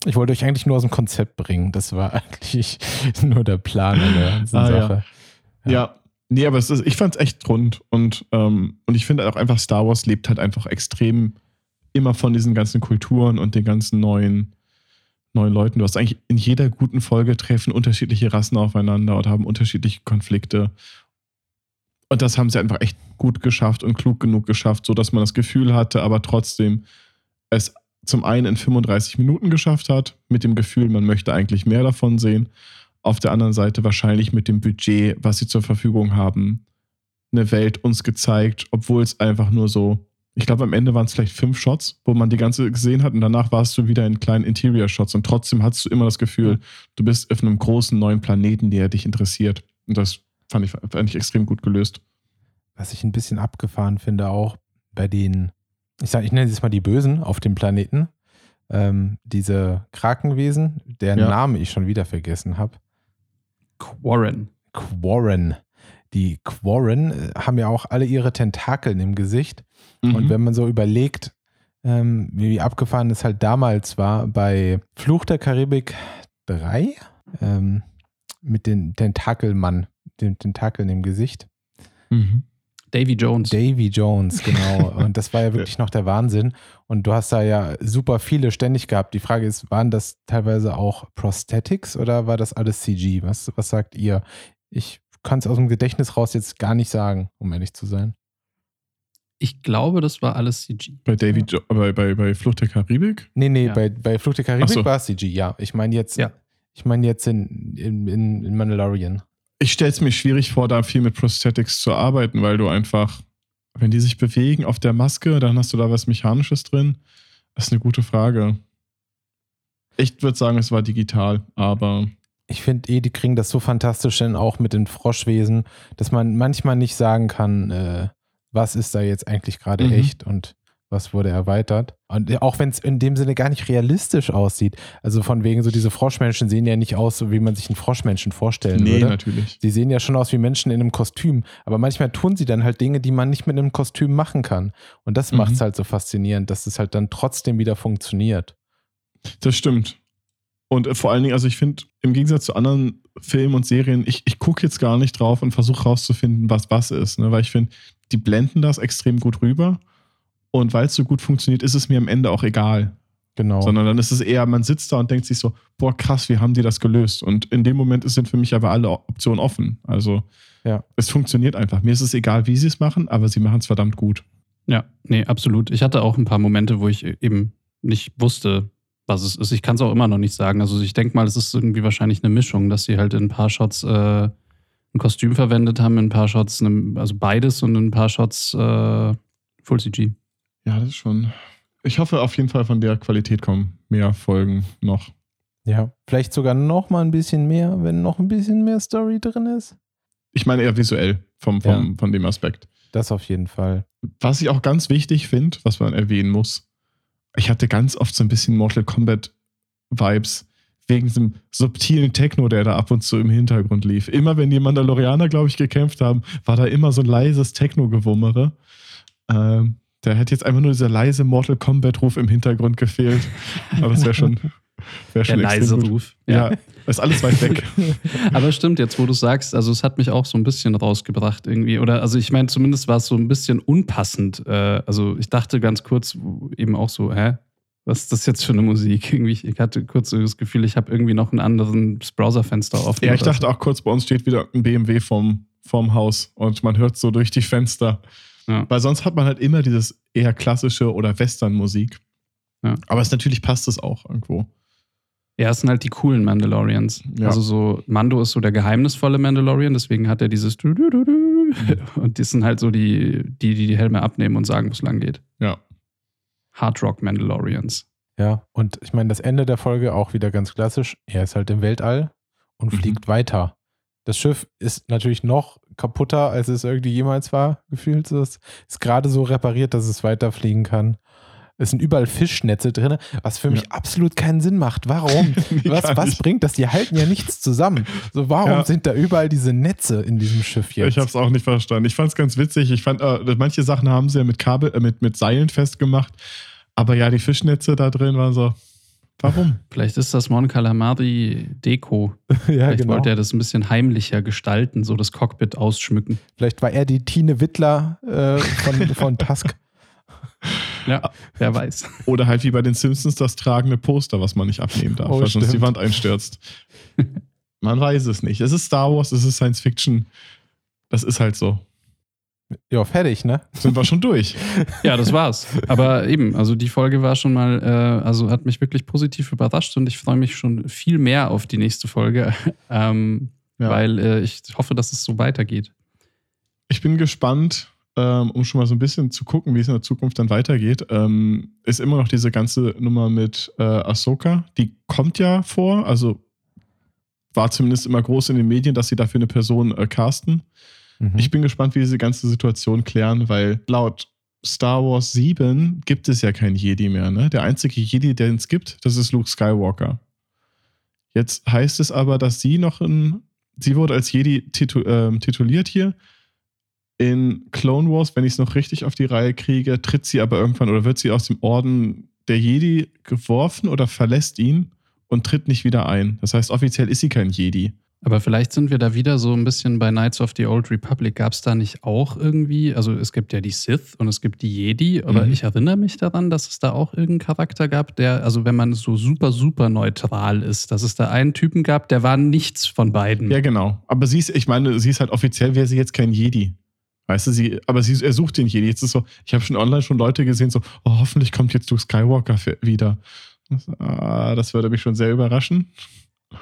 Ich wollte euch eigentlich nur aus dem Konzept bringen. Das war eigentlich nur der Plan an der ganzen Ah, ja. Sache. Ja. Nee, aber es ist, ich fand es echt rund und, ähm, und ich finde auch einfach, Star Wars lebt halt einfach extrem immer von diesen ganzen Kulturen und den ganzen neuen, neuen Leuten. Du hast eigentlich in jeder guten Folge treffen unterschiedliche Rassen aufeinander und haben unterschiedliche Konflikte. Und das haben sie einfach echt gut geschafft und klug genug geschafft, sodass man das Gefühl hatte, aber trotzdem es zum einen in 35 Minuten geschafft hat, mit dem Gefühl, man möchte eigentlich mehr davon sehen. Auf der anderen Seite wahrscheinlich mit dem Budget, was sie zur Verfügung haben, eine Welt uns gezeigt, obwohl es einfach nur so, ich glaube, am Ende waren es vielleicht fünf Shots, wo man die ganze gesehen hat und danach warst du wieder in kleinen Interior-Shots und trotzdem hattest du immer das Gefühl, du bist auf einem großen neuen Planeten, der dich interessiert. Und das fand ich, fand ich extrem gut gelöst. Was ich ein bisschen abgefahren finde, auch bei den, ich sage, ich nenne es mal die Bösen auf dem Planeten, ähm, diese Krakenwesen, deren Ja. Namen ich schon wieder vergessen habe. Quarren. Quarren. Die Quarren äh, haben ja auch alle ihre Tentakeln im Gesicht. Und Mhm. wenn man so überlegt, ähm, wie abgefahren es halt damals war bei Fluch der Karibik 3 ähm, mit dem Tentakelmann, den Tentakeln im Gesicht. Mhm. Davy Jones. Davy Jones, genau. Und das war ja wirklich noch der Wahnsinn. Und du hast da ja super viele ständig gehabt. Die Frage ist, waren das teilweise auch Prosthetics oder war das alles CG? Was, was sagt ihr? Ich kann es aus dem Gedächtnis raus jetzt gar nicht sagen, um ehrlich zu sein. Ich glaube, das war alles CG. Bei David, jo bei, bei, bei Flucht der Karibik? Nee, nee, Ja. bei, bei Flucht der Karibik so. war es CG, ja. Ich meine jetzt, Ja. Ich meine jetzt in, in, in, in Mandalorian. Ich stelle es mir schwierig vor, da viel mit Prosthetics zu arbeiten, weil du einfach, wenn die sich bewegen auf der Maske, dann hast du da was Mechanisches drin. Das ist eine gute Frage. Ich würde sagen, es war digital, aber Ich finde eh, die kriegen das so fantastisch hin, auch mit den Froschwesen, dass man manchmal nicht sagen kann, äh, was ist da jetzt eigentlich gerade Mhm. echt und was wurde erweitert. Und auch wenn es in dem Sinne gar nicht realistisch aussieht. Also von wegen so, diese Froschmenschen sehen ja nicht aus, so wie man sich einen Froschmenschen vorstellen nee, würde. natürlich. Sie sehen ja schon aus wie Menschen in einem Kostüm, aber manchmal tun sie dann halt Dinge, die man nicht mit einem Kostüm machen kann. Und das Mhm. macht es halt so faszinierend, dass es halt dann trotzdem wieder funktioniert. Das stimmt. Und äh, vor allen Dingen, also ich finde, im Gegensatz zu anderen Filmen und Serien, ich, ich gucke jetzt gar nicht drauf und versuche rauszufinden, was was ist. Ne? Weil ich finde, die blenden das extrem gut rüber. Und weil es so gut funktioniert, ist es mir am Ende auch egal. Genau. Sondern dann ist es eher, man sitzt da und denkt sich so, boah, krass, wie haben die das gelöst? Und in dem Moment sind für mich aber alle Optionen offen. Also Ja. es funktioniert einfach. Mir ist es egal, wie sie es machen, aber sie machen es verdammt gut. Ja, nee, absolut. Ich hatte auch ein paar Momente, wo ich eben nicht wusste, was es ist. Ich kann es auch immer noch nicht sagen. Also ich denke mal, es ist irgendwie wahrscheinlich eine Mischung, dass sie halt in ein paar Shots äh, ein Kostüm verwendet haben, in ein paar Shots, also beides und in ein paar Shots äh, Full CG. Ja, das ist schon. Ich hoffe auf jeden Fall von der Qualität kommen mehr Folgen noch. Ja, vielleicht sogar noch mal ein bisschen mehr, wenn noch ein bisschen mehr Story drin ist. Ich meine eher visuell vom, vom, von dem Aspekt. Das auf jeden Fall. Was ich auch ganz wichtig finde, was man erwähnen muss, ich hatte ganz oft so ein bisschen Mortal Kombat Vibes wegen diesem subtilen Techno, der da ab und zu im Hintergrund lief. Immer wenn die Mandalorianer, glaube ich, gekämpft haben, war da immer so ein leises Techno-Gewummere. Ähm, da hätte jetzt einfach nur dieser leise Mortal Kombat-Ruf im Hintergrund gefehlt. Aber das wäre schon, wär Der schon leise extrem gut. Ruf. Ja, ist alles weit weg. Aber stimmt, jetzt wo du sagst, also es hat mich auch so ein bisschen rausgebracht irgendwie. Oder also ich meine, zumindest war es so ein bisschen unpassend. Äh, also ich dachte ganz kurz eben auch so, hä? Was ist das jetzt für eine Musik? Irgendwie, ich hatte kurz so das Gefühl, ich habe irgendwie noch einen anderen Browserfenster offen. Ja, ich dachte auch kurz, bei uns steht wieder ein BMW vorm, vorm Haus und man hört so durch die Fenster. Ja. Weil sonst hat man halt immer dieses eher klassische oder Western-Musik. Ja. Aber es natürlich passt es auch irgendwo. Ja, es sind halt die coolen Mandalorians. Ja. Also so, Mando ist so der geheimnisvolle Mandalorian, deswegen hat er dieses du. und die sind halt so die, die, die die Helme abnehmen und sagen, wo es lang geht. Ja. Hard Rock Mandalorians. Ja, und ich meine, das Ende der Folge auch wieder ganz klassisch. Er ist halt im Weltall und Mhm. fliegt weiter. Das Schiff ist natürlich noch kaputter, als es irgendwie jemals war, gefühlt. Es ist gerade so repariert, dass es weiterfliegen kann. Es sind überall Fischnetze drin, was für mich Ja. absolut keinen Sinn macht. Warum? was, Gar was nicht. bringt das? Die halten ja nichts zusammen. So, warum Ja. sind da überall diese Netze in diesem Schiff jetzt? Ich habe es auch nicht verstanden. Ich fand es ganz witzig. Ich fand, äh, manche Sachen haben sie ja mit Kabel, äh, mit, mit Seilen festgemacht. Aber ja, die Fischnetze da drin waren so. Warum? Vielleicht ist das Mon Calamari Deko. ja, Vielleicht genau. wollte er das ein bisschen heimlicher gestalten, so das Cockpit ausschmücken. Vielleicht war er die Tine Wittler äh, von, von Tusk. Ja, wer weiß. Oder halt wie bei den Simpsons das tragende Poster, was man nicht abnehmen darf, Oh, weil sonst die. Wand einstürzt. man weiß es nicht. Es ist Star Wars, es ist Science Fiction. Das ist halt so. Ja, fertig, ne? Sind wir schon durch. Ja, das war's. Aber eben, also die Folge war schon mal, äh, also hat mich wirklich positiv überrascht und ich freue mich schon viel mehr auf die nächste Folge, ähm, Ja. weil äh, ich hoffe, dass es so weitergeht. Ich bin gespannt, ähm, um schon mal so ein bisschen zu gucken, wie es in der Zukunft dann weitergeht. Ähm, ist immer noch diese ganze Nummer mit äh, Ahsoka. Die kommt ja vor, also war zumindest immer groß in den Medien, dass sie dafür eine Person äh, casten. Mhm. Ich bin gespannt, wie diese ganze Situation klären, weil laut Star Wars 7 gibt es ja kein Jedi mehr. Ne? Der einzige Jedi, den es gibt, das ist Luke Skywalker. Jetzt heißt es aber, dass sie noch in, sie wurde als Jedi titu, ähm, tituliert hier. In Clone Wars, wenn ich es noch richtig auf die Reihe kriege, tritt sie aber irgendwann oder wird sie aus dem Orden der Jedi geworfen oder verlässt ihn und tritt nicht wieder ein. Das heißt, offiziell ist sie kein Jedi. Aber vielleicht sind wir da wieder so ein bisschen bei Knights of the Old Republic. Gab es da nicht auch irgendwie, also es gibt ja die Sith und es gibt die Jedi, aber Mhm. ich erinnere mich daran, dass es da auch irgendeinen Charakter gab, der, also wenn man so super, super neutral ist, dass es da einen Typen gab, der war nichts von beiden. Ja, genau. Aber sie ist, ich meine, sie ist halt offiziell, wäre sie jetzt kein Jedi. Weißt du, sie, aber sie, er sucht den Jedi. Jetzt ist so, ich habe schon online schon Leute gesehen, so, oh, hoffentlich kommt jetzt Luke Skywalker für- wieder. Das, ah, das würde mich schon sehr überraschen.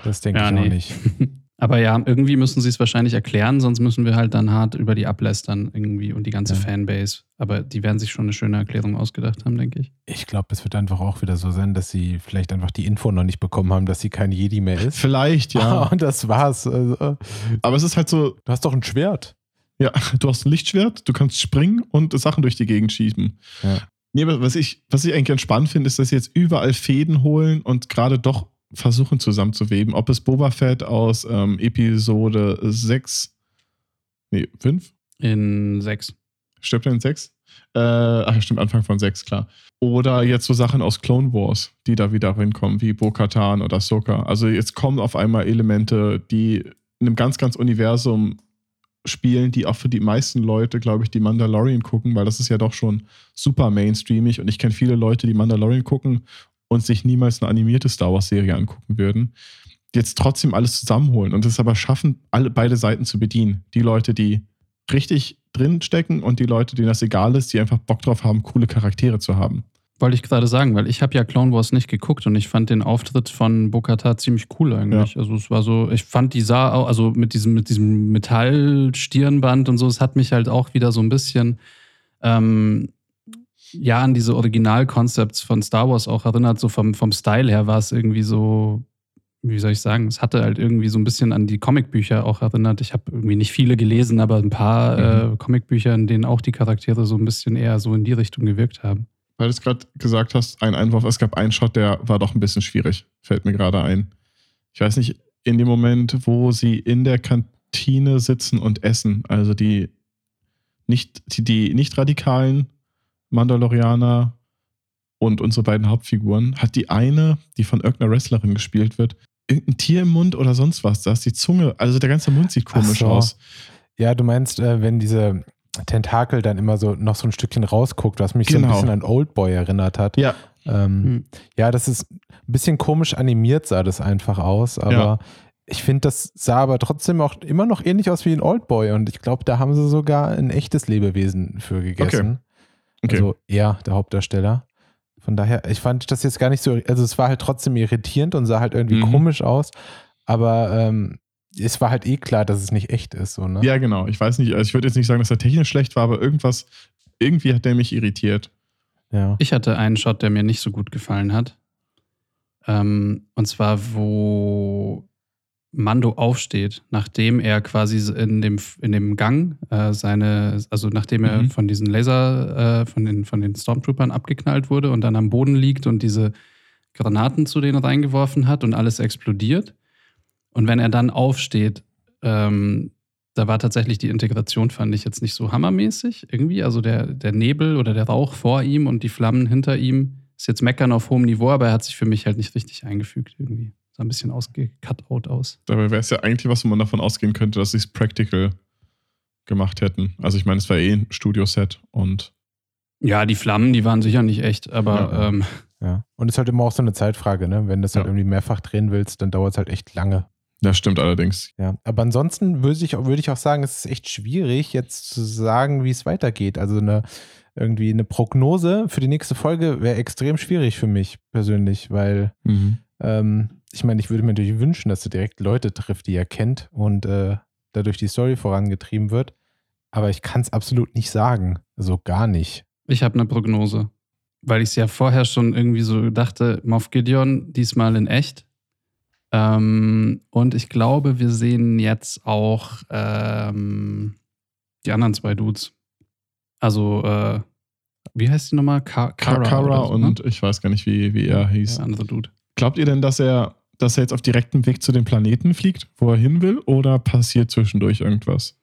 Das denke Ja, ich auch nee. nicht. Aber ja, irgendwie müssen sie es wahrscheinlich erklären, sonst müssen wir halt dann hart über die ablästern irgendwie und die ganze Ja. Fanbase. Aber die werden sich schon eine schöne Erklärung ausgedacht haben, denke ich. Ich glaube, es wird einfach auch wieder so sein, dass sie vielleicht einfach die Info noch nicht bekommen haben, dass sie kein Jedi mehr ist. Vielleicht, ja. Und das war's. Also, Aber es ist halt so, du hast doch ein Schwert. Ja, du hast ein Lichtschwert, du kannst springen und Sachen durch die Gegend schießen. Ja. Nee, aber was ich, was ich eigentlich ganz spannend finde, ist, dass sie jetzt überall Fäden holen und gerade doch versuchen zusammenzuweben. Ob es Boba Fett aus ähm, Episode 6, nee, 5? In sechs. Stirbt er in 6? Äh, ach, stimmt, Anfang von 6, klar. Oder jetzt so Sachen aus Clone Wars, die da wieder reinkommen, wie Bo-Katan oder Ahsoka. Also jetzt kommen auf einmal Elemente, die in einem ganz, ganz Universum spielen, die auch für die meisten Leute, glaube ich, die Mandalorian gucken, weil das ist ja doch schon super mainstreamig und ich kenne viele Leute, die Mandalorian gucken und sich niemals eine animierte Star Wars-Serie angucken würden, jetzt trotzdem alles zusammenholen und es aber schaffen, alle beide Seiten zu bedienen. Die Leute, die richtig drin stecken und die Leute, denen das egal ist, die einfach Bock drauf haben, coole Charaktere zu haben. Wollte ich gerade sagen, weil ich habe ja Clone Wars nicht geguckt und ich fand den Auftritt von Bokata ziemlich cool eigentlich. Also es war so, ich fand die sah auch, also mit diesem, mit diesem Metallstirnband und so, es hat mich halt auch wieder so ein bisschen ähm, ja an diese Original-Concepts von Star Wars auch erinnert. So vom, vom Style her war es irgendwie so, wie soll ich sagen, es hatte halt irgendwie so ein bisschen an die Comicbücher auch erinnert. Ich habe irgendwie nicht viele gelesen, aber ein paar Mhm. äh, Comicbücher, in denen auch die Charaktere so ein bisschen eher so in die Richtung gewirkt haben. Weil du es gerade gesagt hast, ein Einwurf, es gab einen Shot, der war doch ein bisschen schwierig, fällt mir gerade ein. Ich weiß nicht, in dem Moment, wo sie in der Kantine sitzen und essen, also die nicht, die, die nicht radikalen Mandalorianer und unsere beiden Hauptfiguren, hat die eine, die von irgendeiner Wrestlerin gespielt wird, irgendein Tier im Mund oder sonst was. Da ist die Zunge, also der ganze Mund sieht komisch so. aus. Ja, du meinst, äh, wenn diese Tentakel dann immer so noch so ein Stückchen rausguckt, was mich so Genau. ein bisschen an Oldboy erinnert hat. Ja, Ähm, Hm. Ja, das ist ein bisschen komisch animiert, sah das einfach aus, aber Ja. ich finde, das sah aber trotzdem auch immer noch ähnlich aus wie ein Oldboy und ich glaube, da haben sie sogar ein echtes Lebewesen für gegessen. Okay. Also er, der Hauptdarsteller. Von daher, ich fand das jetzt gar nicht so, also es war halt trotzdem irritierend und sah halt irgendwie Mhm. komisch aus, aber ähm, es war halt eh klar, dass es nicht echt ist, so, ne? Ja, genau. Ich weiß nicht, also ich würde jetzt nicht sagen, dass er technisch schlecht war, aber irgendwas, irgendwie hat der mich irritiert. Ja. Ich hatte einen Shot, der mir nicht so gut gefallen hat. Ähm, und zwar, wo Mando aufsteht, nachdem er quasi in dem, in dem Gang äh, seine, also nachdem er Mhm. von diesen Laser, äh, von, den, von den Stormtroopern abgeknallt wurde und dann am Boden liegt und diese Granaten zu denen reingeworfen hat und alles explodiert. Und wenn er dann aufsteht, ähm, da war tatsächlich die Integration, fand ich jetzt nicht so hammermäßig irgendwie. Also der, der Nebel oder der Rauch vor ihm und die Flammen hinter ihm ist jetzt meckern auf hohem Niveau, aber er hat sich für mich halt nicht richtig eingefügt irgendwie. Sah ein bisschen ausgecut-out aus. Dabei wäre es ja eigentlich was, wo man davon ausgehen könnte, dass sie es practical gemacht hätten. Also ich meine, es war eh ein Studioset und Ja, die Flammen, die waren sicher nicht echt, aber Ja. ähm, Ja. Und es ist halt immer auch so eine Zeitfrage, ne? Wenn du das halt Ja. irgendwie mehrfach drehen willst, dann dauert es halt echt lange. Das stimmt allerdings. Ja, aber ansonsten würde ich, würde ich auch sagen, es ist echt schwierig, jetzt zu sagen, wie es weitergeht. Also eine irgendwie eine Prognose für die nächste Folge wäre extrem schwierig für mich persönlich, weil ähm, ich meine, ich würde mir natürlich wünschen, dass er direkt Leute trifft, die er kennt und äh, dadurch die Story vorangetrieben wird. Aber ich kann es absolut nicht sagen. Also gar nicht. ich habe eine Prognose. Weil ich es ja vorher schon irgendwie so dachte, Moff Gideon diesmal in echt. Ähm, und ich glaube, wir sehen jetzt auch ähm, die anderen zwei Dudes. Also, äh, wie heißt die nochmal? Ka Kara, Kara so, ne? und ich weiß gar nicht, wie, wie er hieß. der andere Dude. Glaubt ihr denn, dass er, dass er jetzt auf direktem Weg zu dem Planeten fliegt, wo er hin will, oder passiert zwischendurch irgendwas?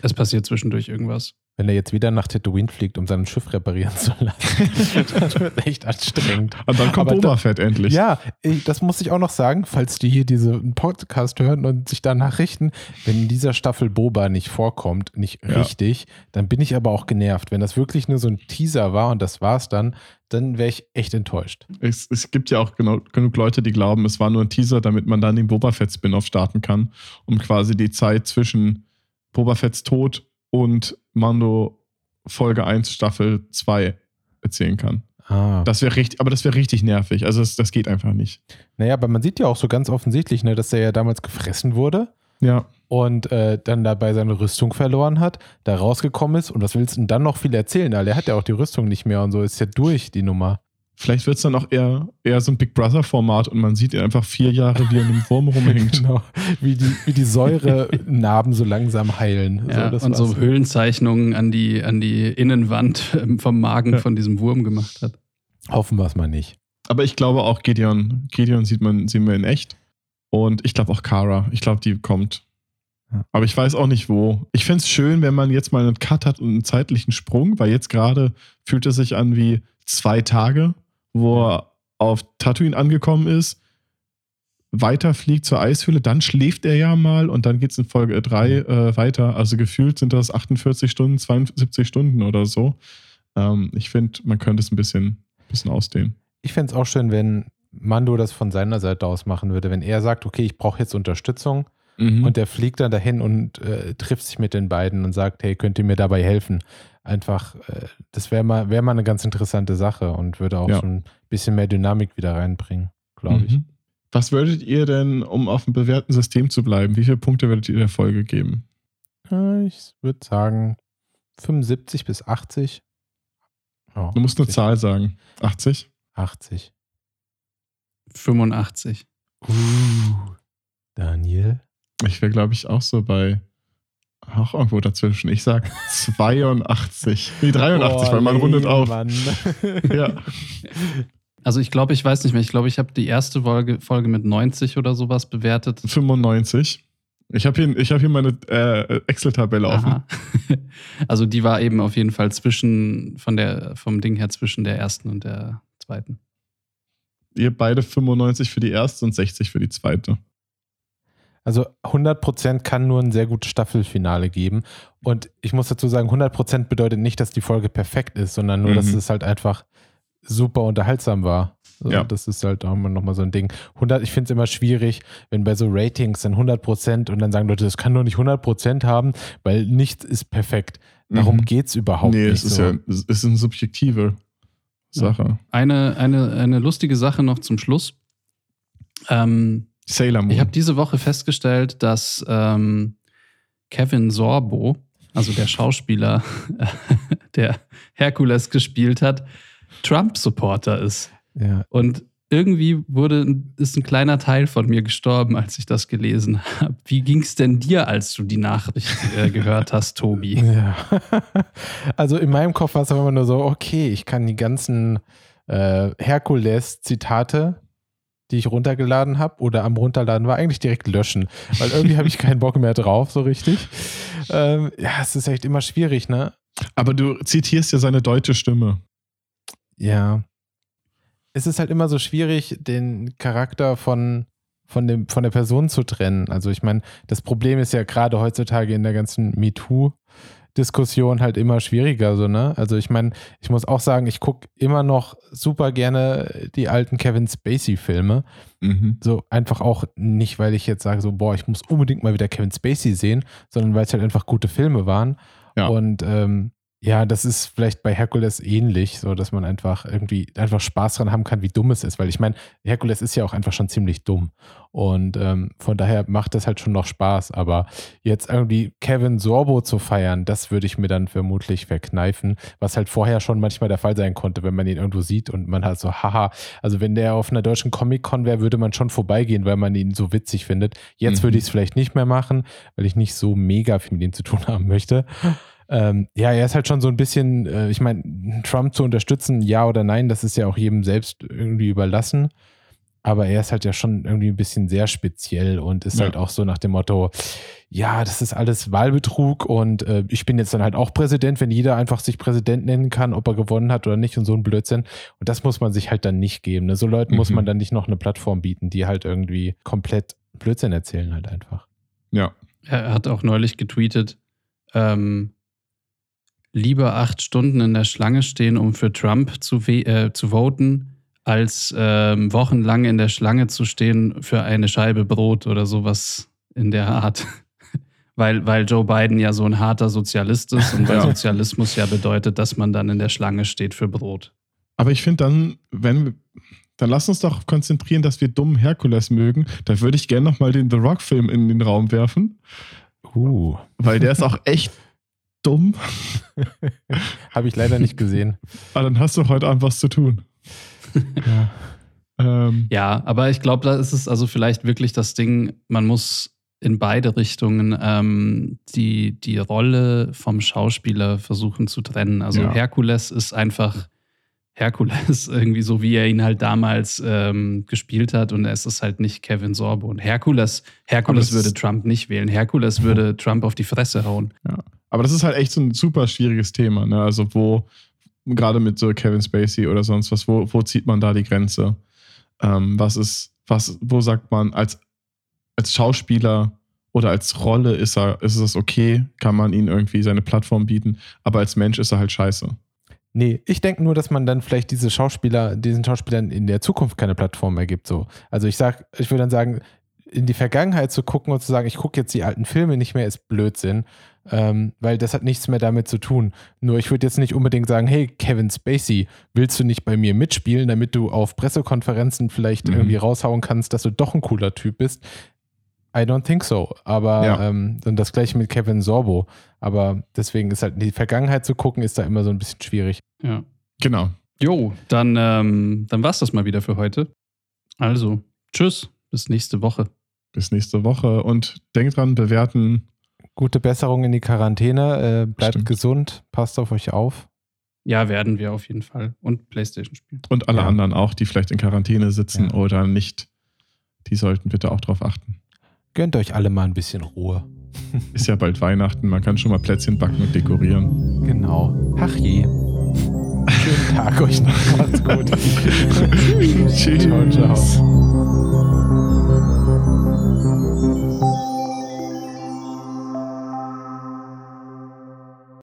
Es passiert zwischendurch irgendwas. Wenn er jetzt wieder nach Tatooine fliegt, um sein Schiff reparieren zu lassen, das wird echt anstrengend. Und dann kommt Boba Fett endlich. Ja, ich, das muss ich auch noch sagen, falls die hier diesen Podcast hören und sich danach richten, wenn in dieser Staffel Boba nicht vorkommt, nicht Ja. richtig, dann bin ich aber auch genervt. Wenn das wirklich nur so ein Teaser war und das war's dann, dann wäre ich echt enttäuscht. Es, es gibt ja auch genau, genug Leute, die glauben, es war nur ein Teaser, damit man dann den Boba Fett Spin-off starten kann, um quasi die Zeit zwischen Boba Fetts Tod und Mando Folge 1 Staffel 2 erzählen kann. Ah. Das wäre richtig, aber das wäre richtig nervig. Also das, das geht einfach nicht. Naja, aber man sieht ja auch so ganz offensichtlich, ne, dass er ja damals gefressen wurde Ja. und äh, dann dabei seine Rüstung verloren hat, da rausgekommen ist und was willst du denn dann noch viel erzählen? Er hat ja auch die Rüstung nicht mehr und so ist ja durch die Nummer. Vielleicht wird es dann auch eher, eher so ein Big Brother-Format und man sieht ihn einfach vier Jahre, wie er in einem Wurm rumhängt. Genau, wie die, wie die Säurenarben so langsam heilen. Ja, das und so war's. Höhlenzeichnungen an die, an die Innenwand ähm, vom Magen Ja. von diesem Wurm gemacht hat. Hoffen wir es mal nicht. Aber ich glaube auch Gideon. Gideon sieht man, sehen wir in echt. Und ich glaube auch Kara. Ich glaube, die kommt. Ja. Aber ich weiß auch nicht wo. Ich fände es schön, wenn man jetzt mal einen Cut hat und einen zeitlichen Sprung, weil jetzt gerade fühlt es sich an wie zwei Tage, wo er auf Tatooine angekommen ist, weiterfliegt zur Eishöhle, dann schläft er ja mal und dann geht es in Folge 3 äh, weiter. Also gefühlt sind das 48 Stunden, 72 Stunden oder so. Ähm, ich finde, man könnte es ein bisschen, bisschen ausdehnen. Ich fände es auch schön, wenn Mando das von seiner Seite aus machen würde. Wenn er sagt, okay, ich brauche jetzt Unterstützung Mhm. und der fliegt dann dahin und äh, trifft sich mit den beiden und sagt, hey, könnt ihr mir dabei helfen? Einfach, äh, das wäre mal, wär mal eine ganz interessante Sache und würde auch Ja. schon ein bisschen mehr Dynamik wieder reinbringen, glaube ich. Mhm. Was würdet ihr denn, um auf dem bewährten System zu bleiben, wie viele Punkte würdet ihr der Folge geben? Äh, Ich würde sagen 75 bis 80. Ja, Du musst eine Zahl sagen. 80? 80. 85. Uh, Daniel? Ich wäre, glaube ich, auch so bei auch irgendwo dazwischen. Ich sag 82. Nee, 83, weil man rundet auf. Ja. Also ich glaube, ich weiß nicht mehr. Ich glaube, ich habe die erste Folge, Folge mit 90 oder sowas bewertet. 95. Ich habe hier, ich hab hier meine äh, Excel-Tabelle offen. Also die war eben auf jeden Fall zwischen, von der, vom Ding her zwischen der ersten und der zweiten. Ihr beide 95 für die erste und 60 für die zweite. Also 100% kann nur ein sehr gutes Staffelfinale geben. Und ich muss dazu sagen, 100% bedeutet nicht, dass die Folge perfekt ist, sondern nur, dass Mhm. es halt einfach super unterhaltsam war. So, Ja. Das ist halt auch immer nochmal so ein Ding. 100, ich finde es immer schwierig, wenn bei so Ratings dann 100% und dann sagen Leute, das kann nur nicht 100% haben, weil nichts ist perfekt. Darum Mhm. geht es überhaupt nee, nicht. es ist so. ja es ist eine subjektive Sache. Eine, eine, eine lustige Sache noch zum Schluss. Ähm, Sailor Moon. ich habe diese Woche festgestellt, dass ähm, Kevin Sorbo, also der Schauspieler, der Herkules gespielt hat, Trump-Supporter ist. ja. Und irgendwie wurde, ist ein kleiner Teil von mir gestorben, als ich das gelesen habe. Wie ging es denn dir, als du die Nachricht äh, gehört hast, Tobi? Ja. Also in meinem Kopf war es aber immer nur so, okay, ich kann die ganzen äh, Herkules-Zitate, die ich runtergeladen habe oder am Runterladen war, eigentlich direkt löschen. Weil irgendwie habe ich keinen Bock mehr drauf, so richtig. Ähm, ja, es ist echt immer schwierig, ne? Aber du zitierst ja seine deutsche Stimme. Ja. Es ist halt immer so schwierig, den Charakter von, von, dem, von der Person zu trennen. Also ich meine, das Problem ist ja gerade heutzutage in der ganzen MeToo-Diskussion halt immer schwieriger, so, ne? Also ich meine, ich muss auch sagen, ich gucke immer noch super gerne die alten Kevin Spacey-Filme. Mhm. So einfach auch nicht, weil ich jetzt sage, so, boah, ich muss unbedingt mal wieder Kevin Spacey sehen, sondern weil es halt einfach gute Filme waren. Ja. Und ähm, ja, das ist vielleicht bei Herkules ähnlich, so dass man einfach irgendwie einfach Spaß dran haben kann, wie dumm es ist. Weil ich meine, Herkules ist ja auch einfach schon ziemlich dumm. Und ähm, von daher macht das halt schon noch Spaß. Aber jetzt irgendwie Kevin Sorbo zu feiern, das würde ich mir dann vermutlich verkneifen, was halt vorher schon manchmal der Fall sein konnte, wenn man ihn irgendwo sieht und man halt so, haha, also wenn der auf einer deutschen Comic-Con wäre, würde man schon vorbeigehen, weil man ihn so witzig findet. Jetzt Mhm. würde ich es vielleicht nicht mehr machen, weil ich nicht so mega viel mit ihm zu tun haben möchte. Ähm, ja, er ist halt schon so ein bisschen, äh, ich meine, Trump zu unterstützen, ja oder nein, das ist ja auch jedem selbst irgendwie überlassen. Aber er ist halt ja schon irgendwie ein bisschen sehr speziell und ist Ja. halt auch so nach dem Motto, ja, das ist alles Wahlbetrug und äh, ich bin jetzt dann halt auch Präsident, wenn jeder einfach sich Präsident nennen kann, ob er gewonnen hat oder nicht und so ein Blödsinn. Und das muss man sich halt dann nicht geben. Ne? So Leuten muss Mhm. man dann nicht noch eine Plattform bieten, die halt irgendwie komplett Blödsinn erzählen halt einfach. Ja. Er hat auch neulich getweetet, ähm, lieber acht Stunden in der Schlange stehen, um für Trump zu, äh, zu voten, als ähm, wochenlang in der Schlange zu stehen für eine Scheibe Brot oder sowas in der Art. weil, weil Joe Biden ja so ein harter Sozialist ist und weil Ja. Sozialismus ja bedeutet, dass man dann in der Schlange steht für Brot. Aber ich finde dann, wenn wir, dann lass uns doch konzentrieren, dass wir dummen Herkules mögen. Da würde ich gerne nochmal den The Rock-Film in den Raum werfen, Uh, weil der ist auch echt dumm. habe ich leider nicht gesehen. Aber dann hast du heute Abend was zu tun. Ja. Ähm, Ja, aber ich glaube, da ist es also vielleicht wirklich das Ding, man muss in beide Richtungen ähm, die, die Rolle vom Schauspieler versuchen zu trennen. Also Ja. Herkules ist einfach Herkules, irgendwie so wie er ihn halt damals ähm, gespielt hat und es ist halt nicht Kevin Sorbo. Und Herkules, Herkules würde Trump nicht wählen. Herkules würde Trump auf die Fresse hauen. aber das ist halt echt so ein super schwieriges Thema. Ne? Also, wo, gerade mit so Kevin Spacey oder sonst was, wo, wo zieht man da die Grenze? Ähm, was ist, was, wo sagt man, als, als Schauspieler oder als Rolle ist er, ist es okay, kann man ihm irgendwie seine Plattform bieten, aber als Mensch ist er halt scheiße. Nee, ich denke nur, dass man dann vielleicht diese Schauspieler, diesen Schauspielern in der Zukunft keine Plattform mehr gibt. So. Also ich sag, ich würde dann sagen, in die Vergangenheit zu gucken und zu sagen, ich gucke jetzt die alten Filme nicht mehr, ist Blödsinn. Ähm, weil das hat nichts mehr damit zu tun. Nur ich würde jetzt nicht unbedingt sagen, hey, Kevin Spacey, willst du nicht bei mir mitspielen, damit du auf Pressekonferenzen vielleicht Mhm. irgendwie raushauen kannst, dass du doch ein cooler Typ bist? I don't think so. Aber Ja. ähm, und das gleiche mit Kevin Sorbo. Aber deswegen ist halt in die Vergangenheit zu gucken, ist da immer so ein bisschen schwierig. Ja. Genau. Jo, dann, ähm, dann war es das mal wieder für heute. Also, tschüss, bis nächste Woche. Bis nächste Woche und denkt dran, bewerten. Gute Besserung in die Quarantäne. Äh, bleibt Stimmt. gesund. Passt auf euch auf. Ja, werden wir auf jeden Fall. Und Playstation spielen. Und alle Ja. anderen auch, die vielleicht in Quarantäne sitzen Ja. oder nicht. Die sollten bitte auch drauf achten. Gönnt euch alle mal ein bisschen Ruhe. Ist ja bald Weihnachten, man kann schon mal Plätzchen backen und dekorieren. Genau. Ach je. Schönen Tag euch noch. Macht's gut. Tschüss. ciao, ciao.